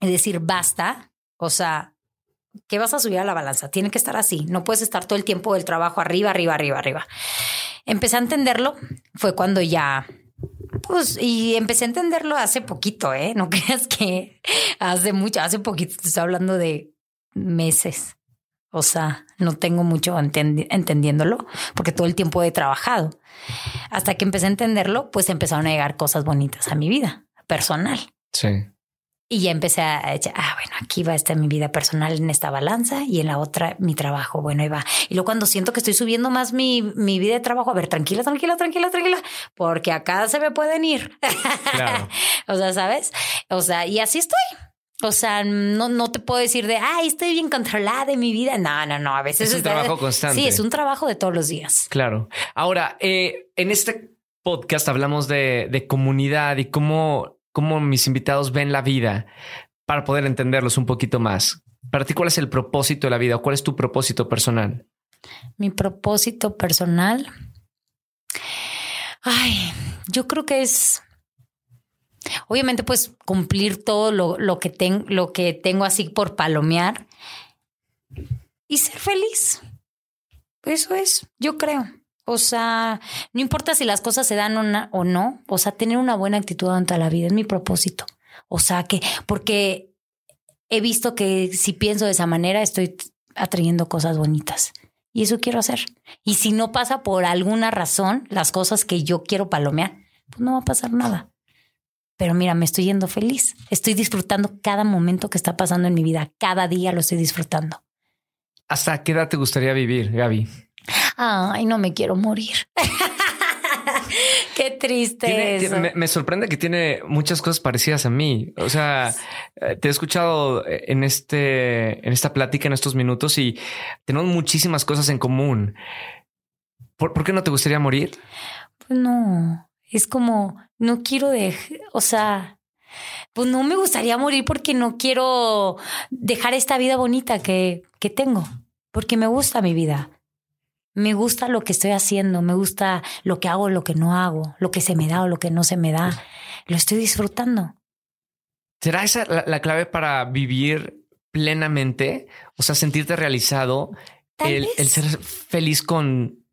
y decir, basta. O sea, ¿qué vas a subir a la balanza? Tiene que estar así. No puedes estar todo el tiempo del trabajo arriba, arriba, arriba, arriba. Empecé a entenderlo. Fue cuando ya pues, y empecé a entenderlo hace poquito, ¿eh? No creas que hace mucho, hace poquito, estoy hablando de meses. O sea, no tengo mucho entendiéndolo porque todo el tiempo he trabajado. Hasta que empecé a entenderlo, pues empezaron a llegar cosas bonitas a mi vida personal. Sí. Y ya empecé a decir, ah, bueno, aquí va esta mi vida personal en esta balanza y en la otra mi trabajo. Bueno, ahí va. Y luego cuando siento que estoy subiendo más mi, mi vida de trabajo, a ver, tranquila, tranquila, tranquila, tranquila, porque acá se me pueden ir. Claro. o sea, ¿sabes? O sea, y así estoy. O sea, no, no te puedo decir de, ay, estoy bien controlada en mi vida. No, no, no. A veces es un trabajo constante. Sí, es un trabajo de todos los días. Claro. Ahora, eh, en este podcast hablamos de, de comunidad y cómo, cómo mis invitados ven la vida para poder entenderlos un poquito más. Para ti, ¿cuál es el propósito de la vida o cuál es tu propósito personal? Mi propósito personal. Ay, yo creo que es Obviamente, pues cumplir todo lo, que, lo que tengo así por palomear y ser feliz. Eso es, yo creo. O sea, no importa si las cosas se dan o, no, o sea, tener una buena actitud ante la vida es mi propósito. O sea, que, porque he visto que si pienso de esa manera, estoy atrayendo cosas bonitas. Y eso quiero hacer. Y si no pasa por alguna razón las cosas que yo quiero palomear, pues no va a pasar nada. Pero mira, me estoy yendo feliz. Estoy disfrutando cada momento que está pasando en mi vida. Cada día lo estoy disfrutando. ¿Hasta qué edad te gustaría vivir, Gaby? Ay, no me quiero morir. Qué triste. me, sorprende que tiene muchas cosas parecidas a mí. O sea, eh, te he escuchado en este, en esta plática, en estos minutos y tenemos muchísimas cosas en común. ¿Por, ¿por qué no te gustaría morir? Pues no, es como, no quiero dejar, o sea, pues no me gustaría morir porque no quiero dejar esta vida bonita que, que tengo, porque me gusta mi vida. Me gusta lo que estoy haciendo, me gusta lo que hago, lo que no hago, lo que se me da o lo que no se me da. Lo estoy disfrutando. ¿Será esa la, clave para vivir plenamente? O sea, sentirte realizado, el, el, ser feliz con,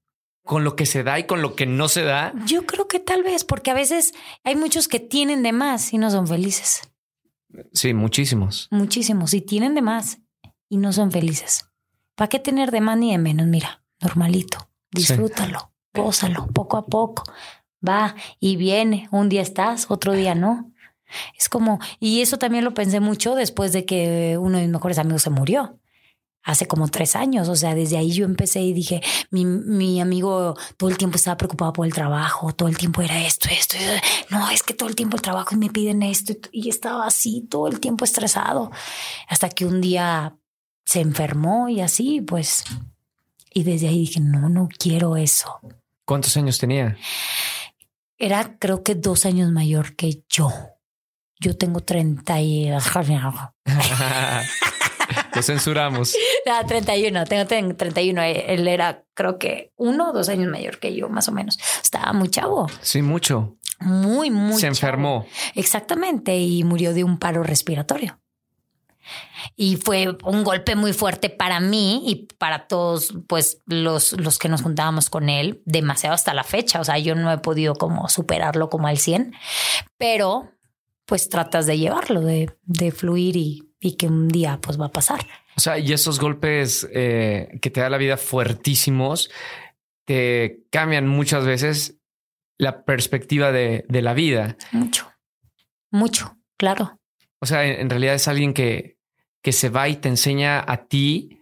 con lo que se da y con lo que no se da? Yo creo que tal vez, porque a veces hay muchos que tienen de más y no son felices. Sí, muchísimos. Muchísimos. Y tienen de más y no son felices. ¿Para qué tener de más ni de menos? Mira, normalito. Disfrútalo, pósalo, poco a poco. Va y viene. Un día estás, otro día no. Es como, y eso también lo pensé mucho después de que uno de mis mejores amigos se murió hace como tres años. O sea, desde ahí yo empecé y dije, mi, mi, amigo todo el tiempo estaba preocupado por el trabajo, todo el tiempo era esto, esto. No, es que todo el tiempo el trabajo y me piden esto. Y estaba así, todo el tiempo estresado. Hasta que un día se enfermó y así, pues. Y desde ahí dije, no, no quiero eso. ¿Cuántos años tenía? Era creo que dos años mayor que yo. Yo tengo 30 y... Lo censuramos. No, 31, tengo 31. Él era, creo que uno o dos años mayor que yo, más o menos. Estaba muy chavo. Sí, mucho. Muy, muy. Se chavo. enfermó. Exactamente, y murió de un paro respiratorio. Y fue un golpe muy fuerte para mí y para todos, pues, los, los que nos juntábamos con él, demasiado hasta la fecha. O sea, yo no he podido como superarlo como al 100, pero pues tratas de llevarlo, de, de fluir y, y, que un día pues va a pasar. O sea, y esos golpes eh, que te da la vida fuertísimos te cambian muchas veces la perspectiva de, de la vida. Mucho, mucho, claro. O sea, en, en realidad es alguien que, que se va y te enseña a ti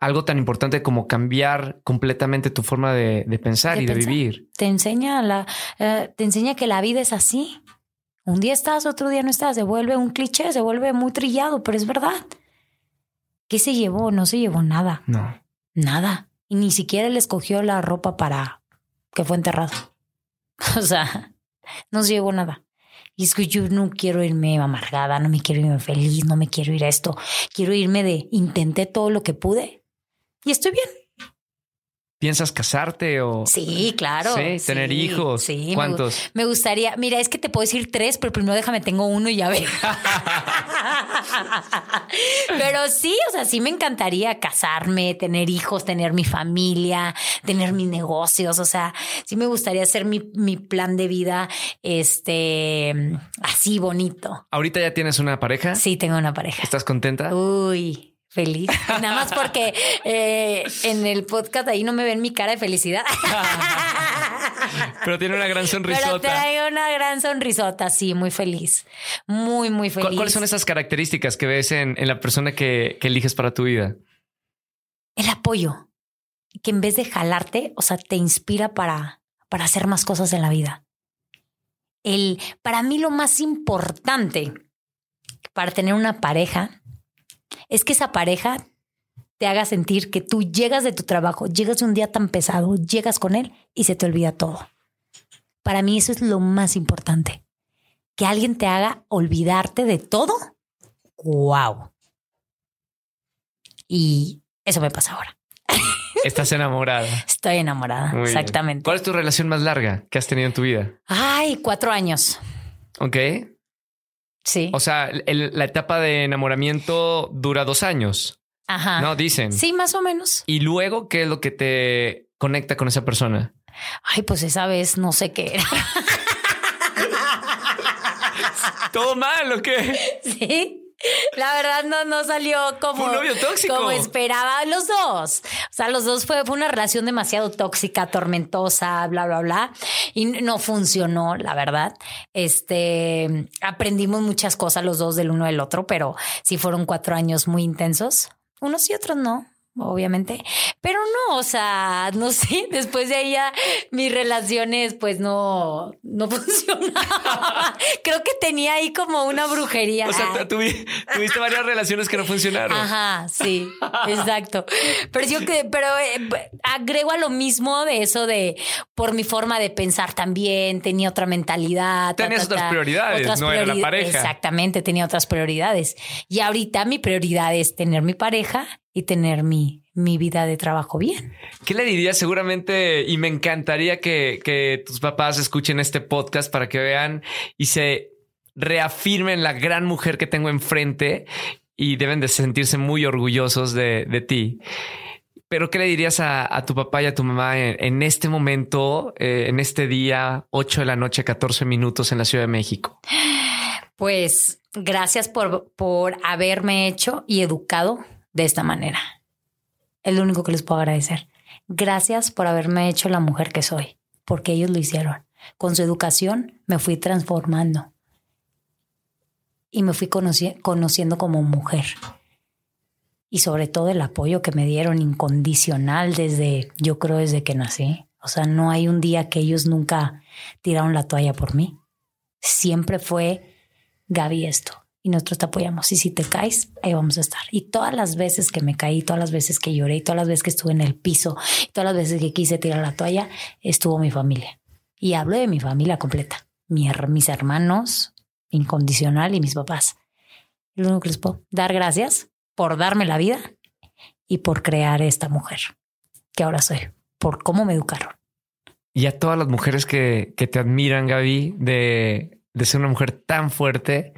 algo tan importante como cambiar completamente tu forma de, de pensar De y de vivir. Te enseña la, eh, te enseña que la vida es así. Un día estás, otro día no estás. Se vuelve un cliché, se vuelve muy trillado, pero es verdad. ¿Qué se llevó? No se llevó nada. No. Nada. Y ni siquiera le escogió la ropa para que fue enterrado. O sea, no se llevó nada. Y es que yo no quiero irme amargada, no me quiero irme feliz, no me quiero ir a esto. Quiero irme de intenté todo lo que pude y estoy bien. ¿Piensas casarte o Sí, claro. Sí, tener hijos? Sí, ¿Cuántos? Me, gustaría. Mira, es que te puedo decir tres, pero primero déjame, tengo uno y ya ve. pero sí, o sea, sí me encantaría casarme, tener hijos, tener mi familia, tener mis negocios. O sea, sí me gustaría hacer mi, mi plan de vida este así bonito. ¿Ahorita ya tienes una pareja? Sí, tengo una pareja. ¿Estás contenta? Uy, feliz. Nada más porque eh, en el podcast ahí no me ven mi cara de felicidad. Pero tiene una gran Pero sonrisota. traigo una gran sonrisota, sí, muy feliz. Muy, muy ¿Cu- feliz. ¿Cuáles son esas características que ves en, en la persona que, que eliges para tu vida? El apoyo. Que en vez de jalarte, o sea, te inspira para, para hacer más cosas en la vida. El, para mí lo más importante para tener una pareja es que esa pareja te haga sentir que tú llegas de tu trabajo, llegas de un día tan pesado, llegas con él y se te olvida todo. Para mí eso es lo más importante. Que alguien te haga olvidarte de todo. ¡Wow! Y eso me pasa ahora. Estás enamorada. Estoy enamorada. Muy bien. exactamente. ¿Cuál es tu relación más larga que has tenido en tu vida? Ay, cuatro años. Ok. Sí. O sea, el- la etapa de enamoramiento dura dos años. Ajá. No, dicen. Sí, más o menos. Y luego, ¿qué es lo que te conecta con esa persona? Ay, pues esa vez no sé qué era. ¿Todo mal o qué? Sí. La verdad no, no salió como, Fue un novio tóxico. como esperaba. Los dos. O sea, los dos fue, fue una relación demasiado tóxica, tormentosa, bla, bla, bla. Y no funcionó, la verdad. Este, aprendimos muchas cosas los dos del uno del otro, pero sí fueron cuatro años muy intensos. Unos y otros no. Obviamente, pero no, o sea, no sé, después de ahí ya mis relaciones pues no, no funcionaban. Creo que tenía ahí como una brujería. O sea, tu- tuvi- tuviste varias relaciones que no funcionaron. Ajá, sí, exacto. Pero yo que, pero eh, agrego a lo mismo de eso de por mi forma de pensar también, tenía otra mentalidad. ta, Tenías ta, otras prioridades, no era la pareja. Exactamente, tenía otras prioridades. Y ahorita mi prioridad es tener mi pareja y tener mi, mi vida de trabajo bien. ¿Qué le dirías seguramente? Y me encantaría que, que tus papás escuchen este podcast para que vean y se reafirmen la gran mujer que tengo enfrente y deben de sentirse muy orgullosos de, de ti. Pero ¿qué le dirías a, a tu papá y a tu mamá en, en este momento, eh, en este día, 8 de la noche, 14 minutos en la Ciudad de México? Pues gracias por, por haberme hecho y educado de esta manera. Es lo único que les puedo agradecer. Gracias por haberme hecho la mujer que soy, porque ellos lo hicieron. Con su educación me fui transformando y me fui conoci- conociendo como mujer. Y sobre todo el apoyo que me dieron incondicional desde, yo creo, desde que nací. O sea, no hay un día que ellos nunca tiraron la toalla por mí. Siempre fue Gaby esto y nosotros te apoyamos. Y si te caes, ahí vamos a estar. Y todas las veces que me caí, todas las veces que lloré, todas las veces que estuve en el piso, todas las veces que quise tirar la toalla, estuvo mi familia. Y hablo de mi familia completa. Mi mis hermanos, incondicional y mis papás. Lo único que les puedo dar gracias por darme la vida y por crear esta mujer que ahora soy, por cómo me educaron. Y a todas las mujeres que, que te admiran, Gaby, de, de ser una mujer tan fuerte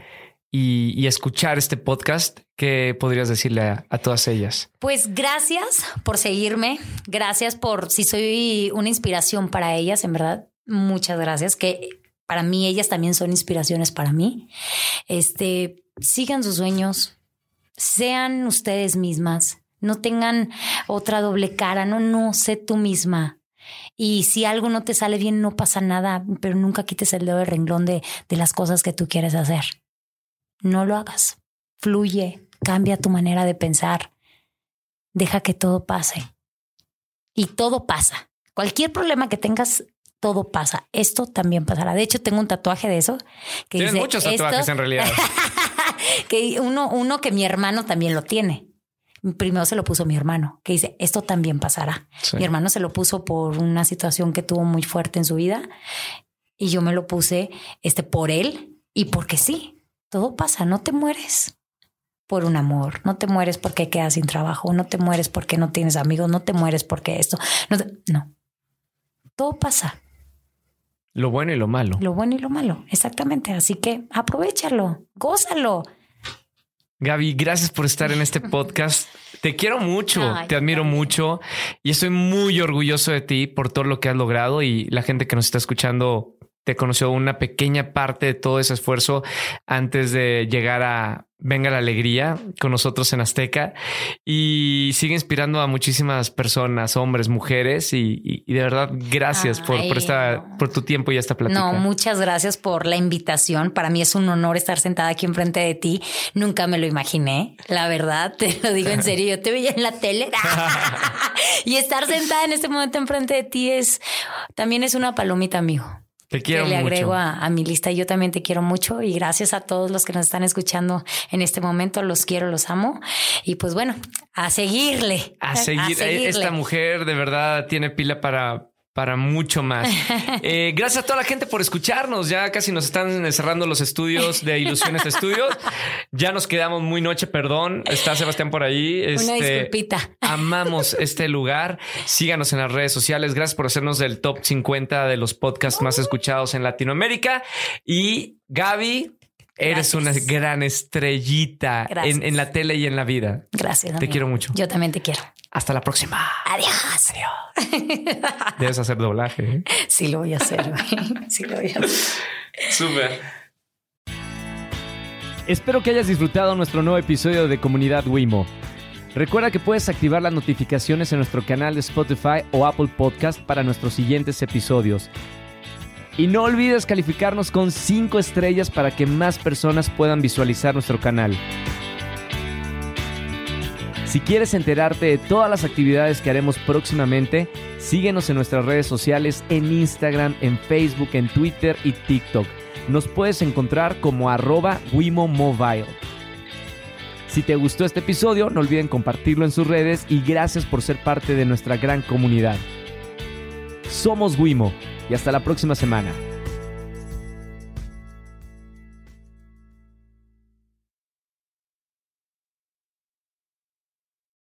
y, escuchar este podcast, ¿qué podrías decirle a, a, todas ellas? Pues gracias por seguirme, gracias por si soy una inspiración para ellas, en verdad, muchas gracias, que para mí ellas también son inspiraciones para mí. Este, sigan sus sueños, sean ustedes mismas, no tengan otra doble cara, no, no, sé tú misma. Y si algo no te sale bien, no pasa nada, pero nunca quites el dedo de renglón de, de las cosas que tú quieres hacer. No lo hagas. Fluye, cambia tu manera de pensar. Deja que todo pase. Y todo pasa. Cualquier problema que tengas, todo pasa. Esto también pasará. De hecho, tengo un tatuaje de eso. Que Tienes muchos tatuajes en realidad. que uno, uno que mi hermano también lo tiene. Primero se lo puso mi hermano, que dice, esto también pasará. Sí. Mi hermano se lo puso por una situación que tuvo muy fuerte en su vida y yo me lo puse este, por él y porque sí, todo pasa, no te mueres por un amor, no te mueres porque quedas sin trabajo, no te mueres porque no tienes amigos, no te mueres porque esto, no, te, no. todo pasa. Lo bueno y lo malo. Lo bueno y lo malo, exactamente. Así que aprovechalo, gózalo. Gaby, gracias por estar en este podcast. Te quiero mucho, Ay, te admiro mucho y estoy muy orgulloso de ti por todo lo que has logrado y la gente que nos está escuchando te conoció una pequeña parte de todo ese esfuerzo antes de llegar a Venga la Alegría con nosotros en Azteca y sigue inspirando a muchísimas personas, hombres, mujeres y, y, y de verdad gracias Ay, por, por, esta, por tu tiempo y esta plática. No, muchas gracias por la invitación. Para mí es un honor estar sentada aquí enfrente de ti. Nunca me lo imaginé, la verdad, te lo digo en serio. Yo te veía en la tele y estar sentada en este momento enfrente de ti es también es una palomita, amigo. Te quiero que le mucho. agrego a, a, mi lista. Yo también te quiero mucho y gracias a todos los que nos están escuchando en este momento. Los quiero, los amo. Y pues bueno, a seguirle. A, seguir. a seguirle. Esta mujer de verdad tiene pila para, para mucho más. Eh, gracias a toda la gente por escucharnos. Ya casi nos están cerrando los estudios de Ilusiones Estudios. Ya nos quedamos muy noche, perdón. Está Sebastián por ahí. Una este, disculpita. Amamos este lugar. Síganos en las redes sociales. Gracias por hacernos del top 50 de los podcasts más escuchados en Latinoamérica. Y Gaby, Eres una gran estrellita en, en, la tele y en la vida. Gracias. Te amigo. quiero mucho. Yo también te quiero. Hasta la próxima. Adiós. Adiós. Debes hacer doblaje. ¿eh? Sí, lo voy a hacer. sí, lo voy a hacer. Súper. Espero que hayas disfrutado nuestro nuevo episodio de Comunidad Wimo. Recuerda que puedes activar las notificaciones en nuestro canal de Spotify o Apple Podcast para nuestros siguientes episodios. Y no olvides calificarnos con 5 estrellas para que más personas puedan visualizar nuestro canal. Si quieres enterarte de todas las actividades que haremos próximamente, síguenos en nuestras redes sociales en Instagram, en Facebook, en Twitter y TikTok. Nos puedes encontrar como arroba Wimo Mobile. Si te gustó este episodio, no olviden compartirlo en sus redes y gracias por ser parte de nuestra gran comunidad. Somos Wimo y hasta la próxima semana.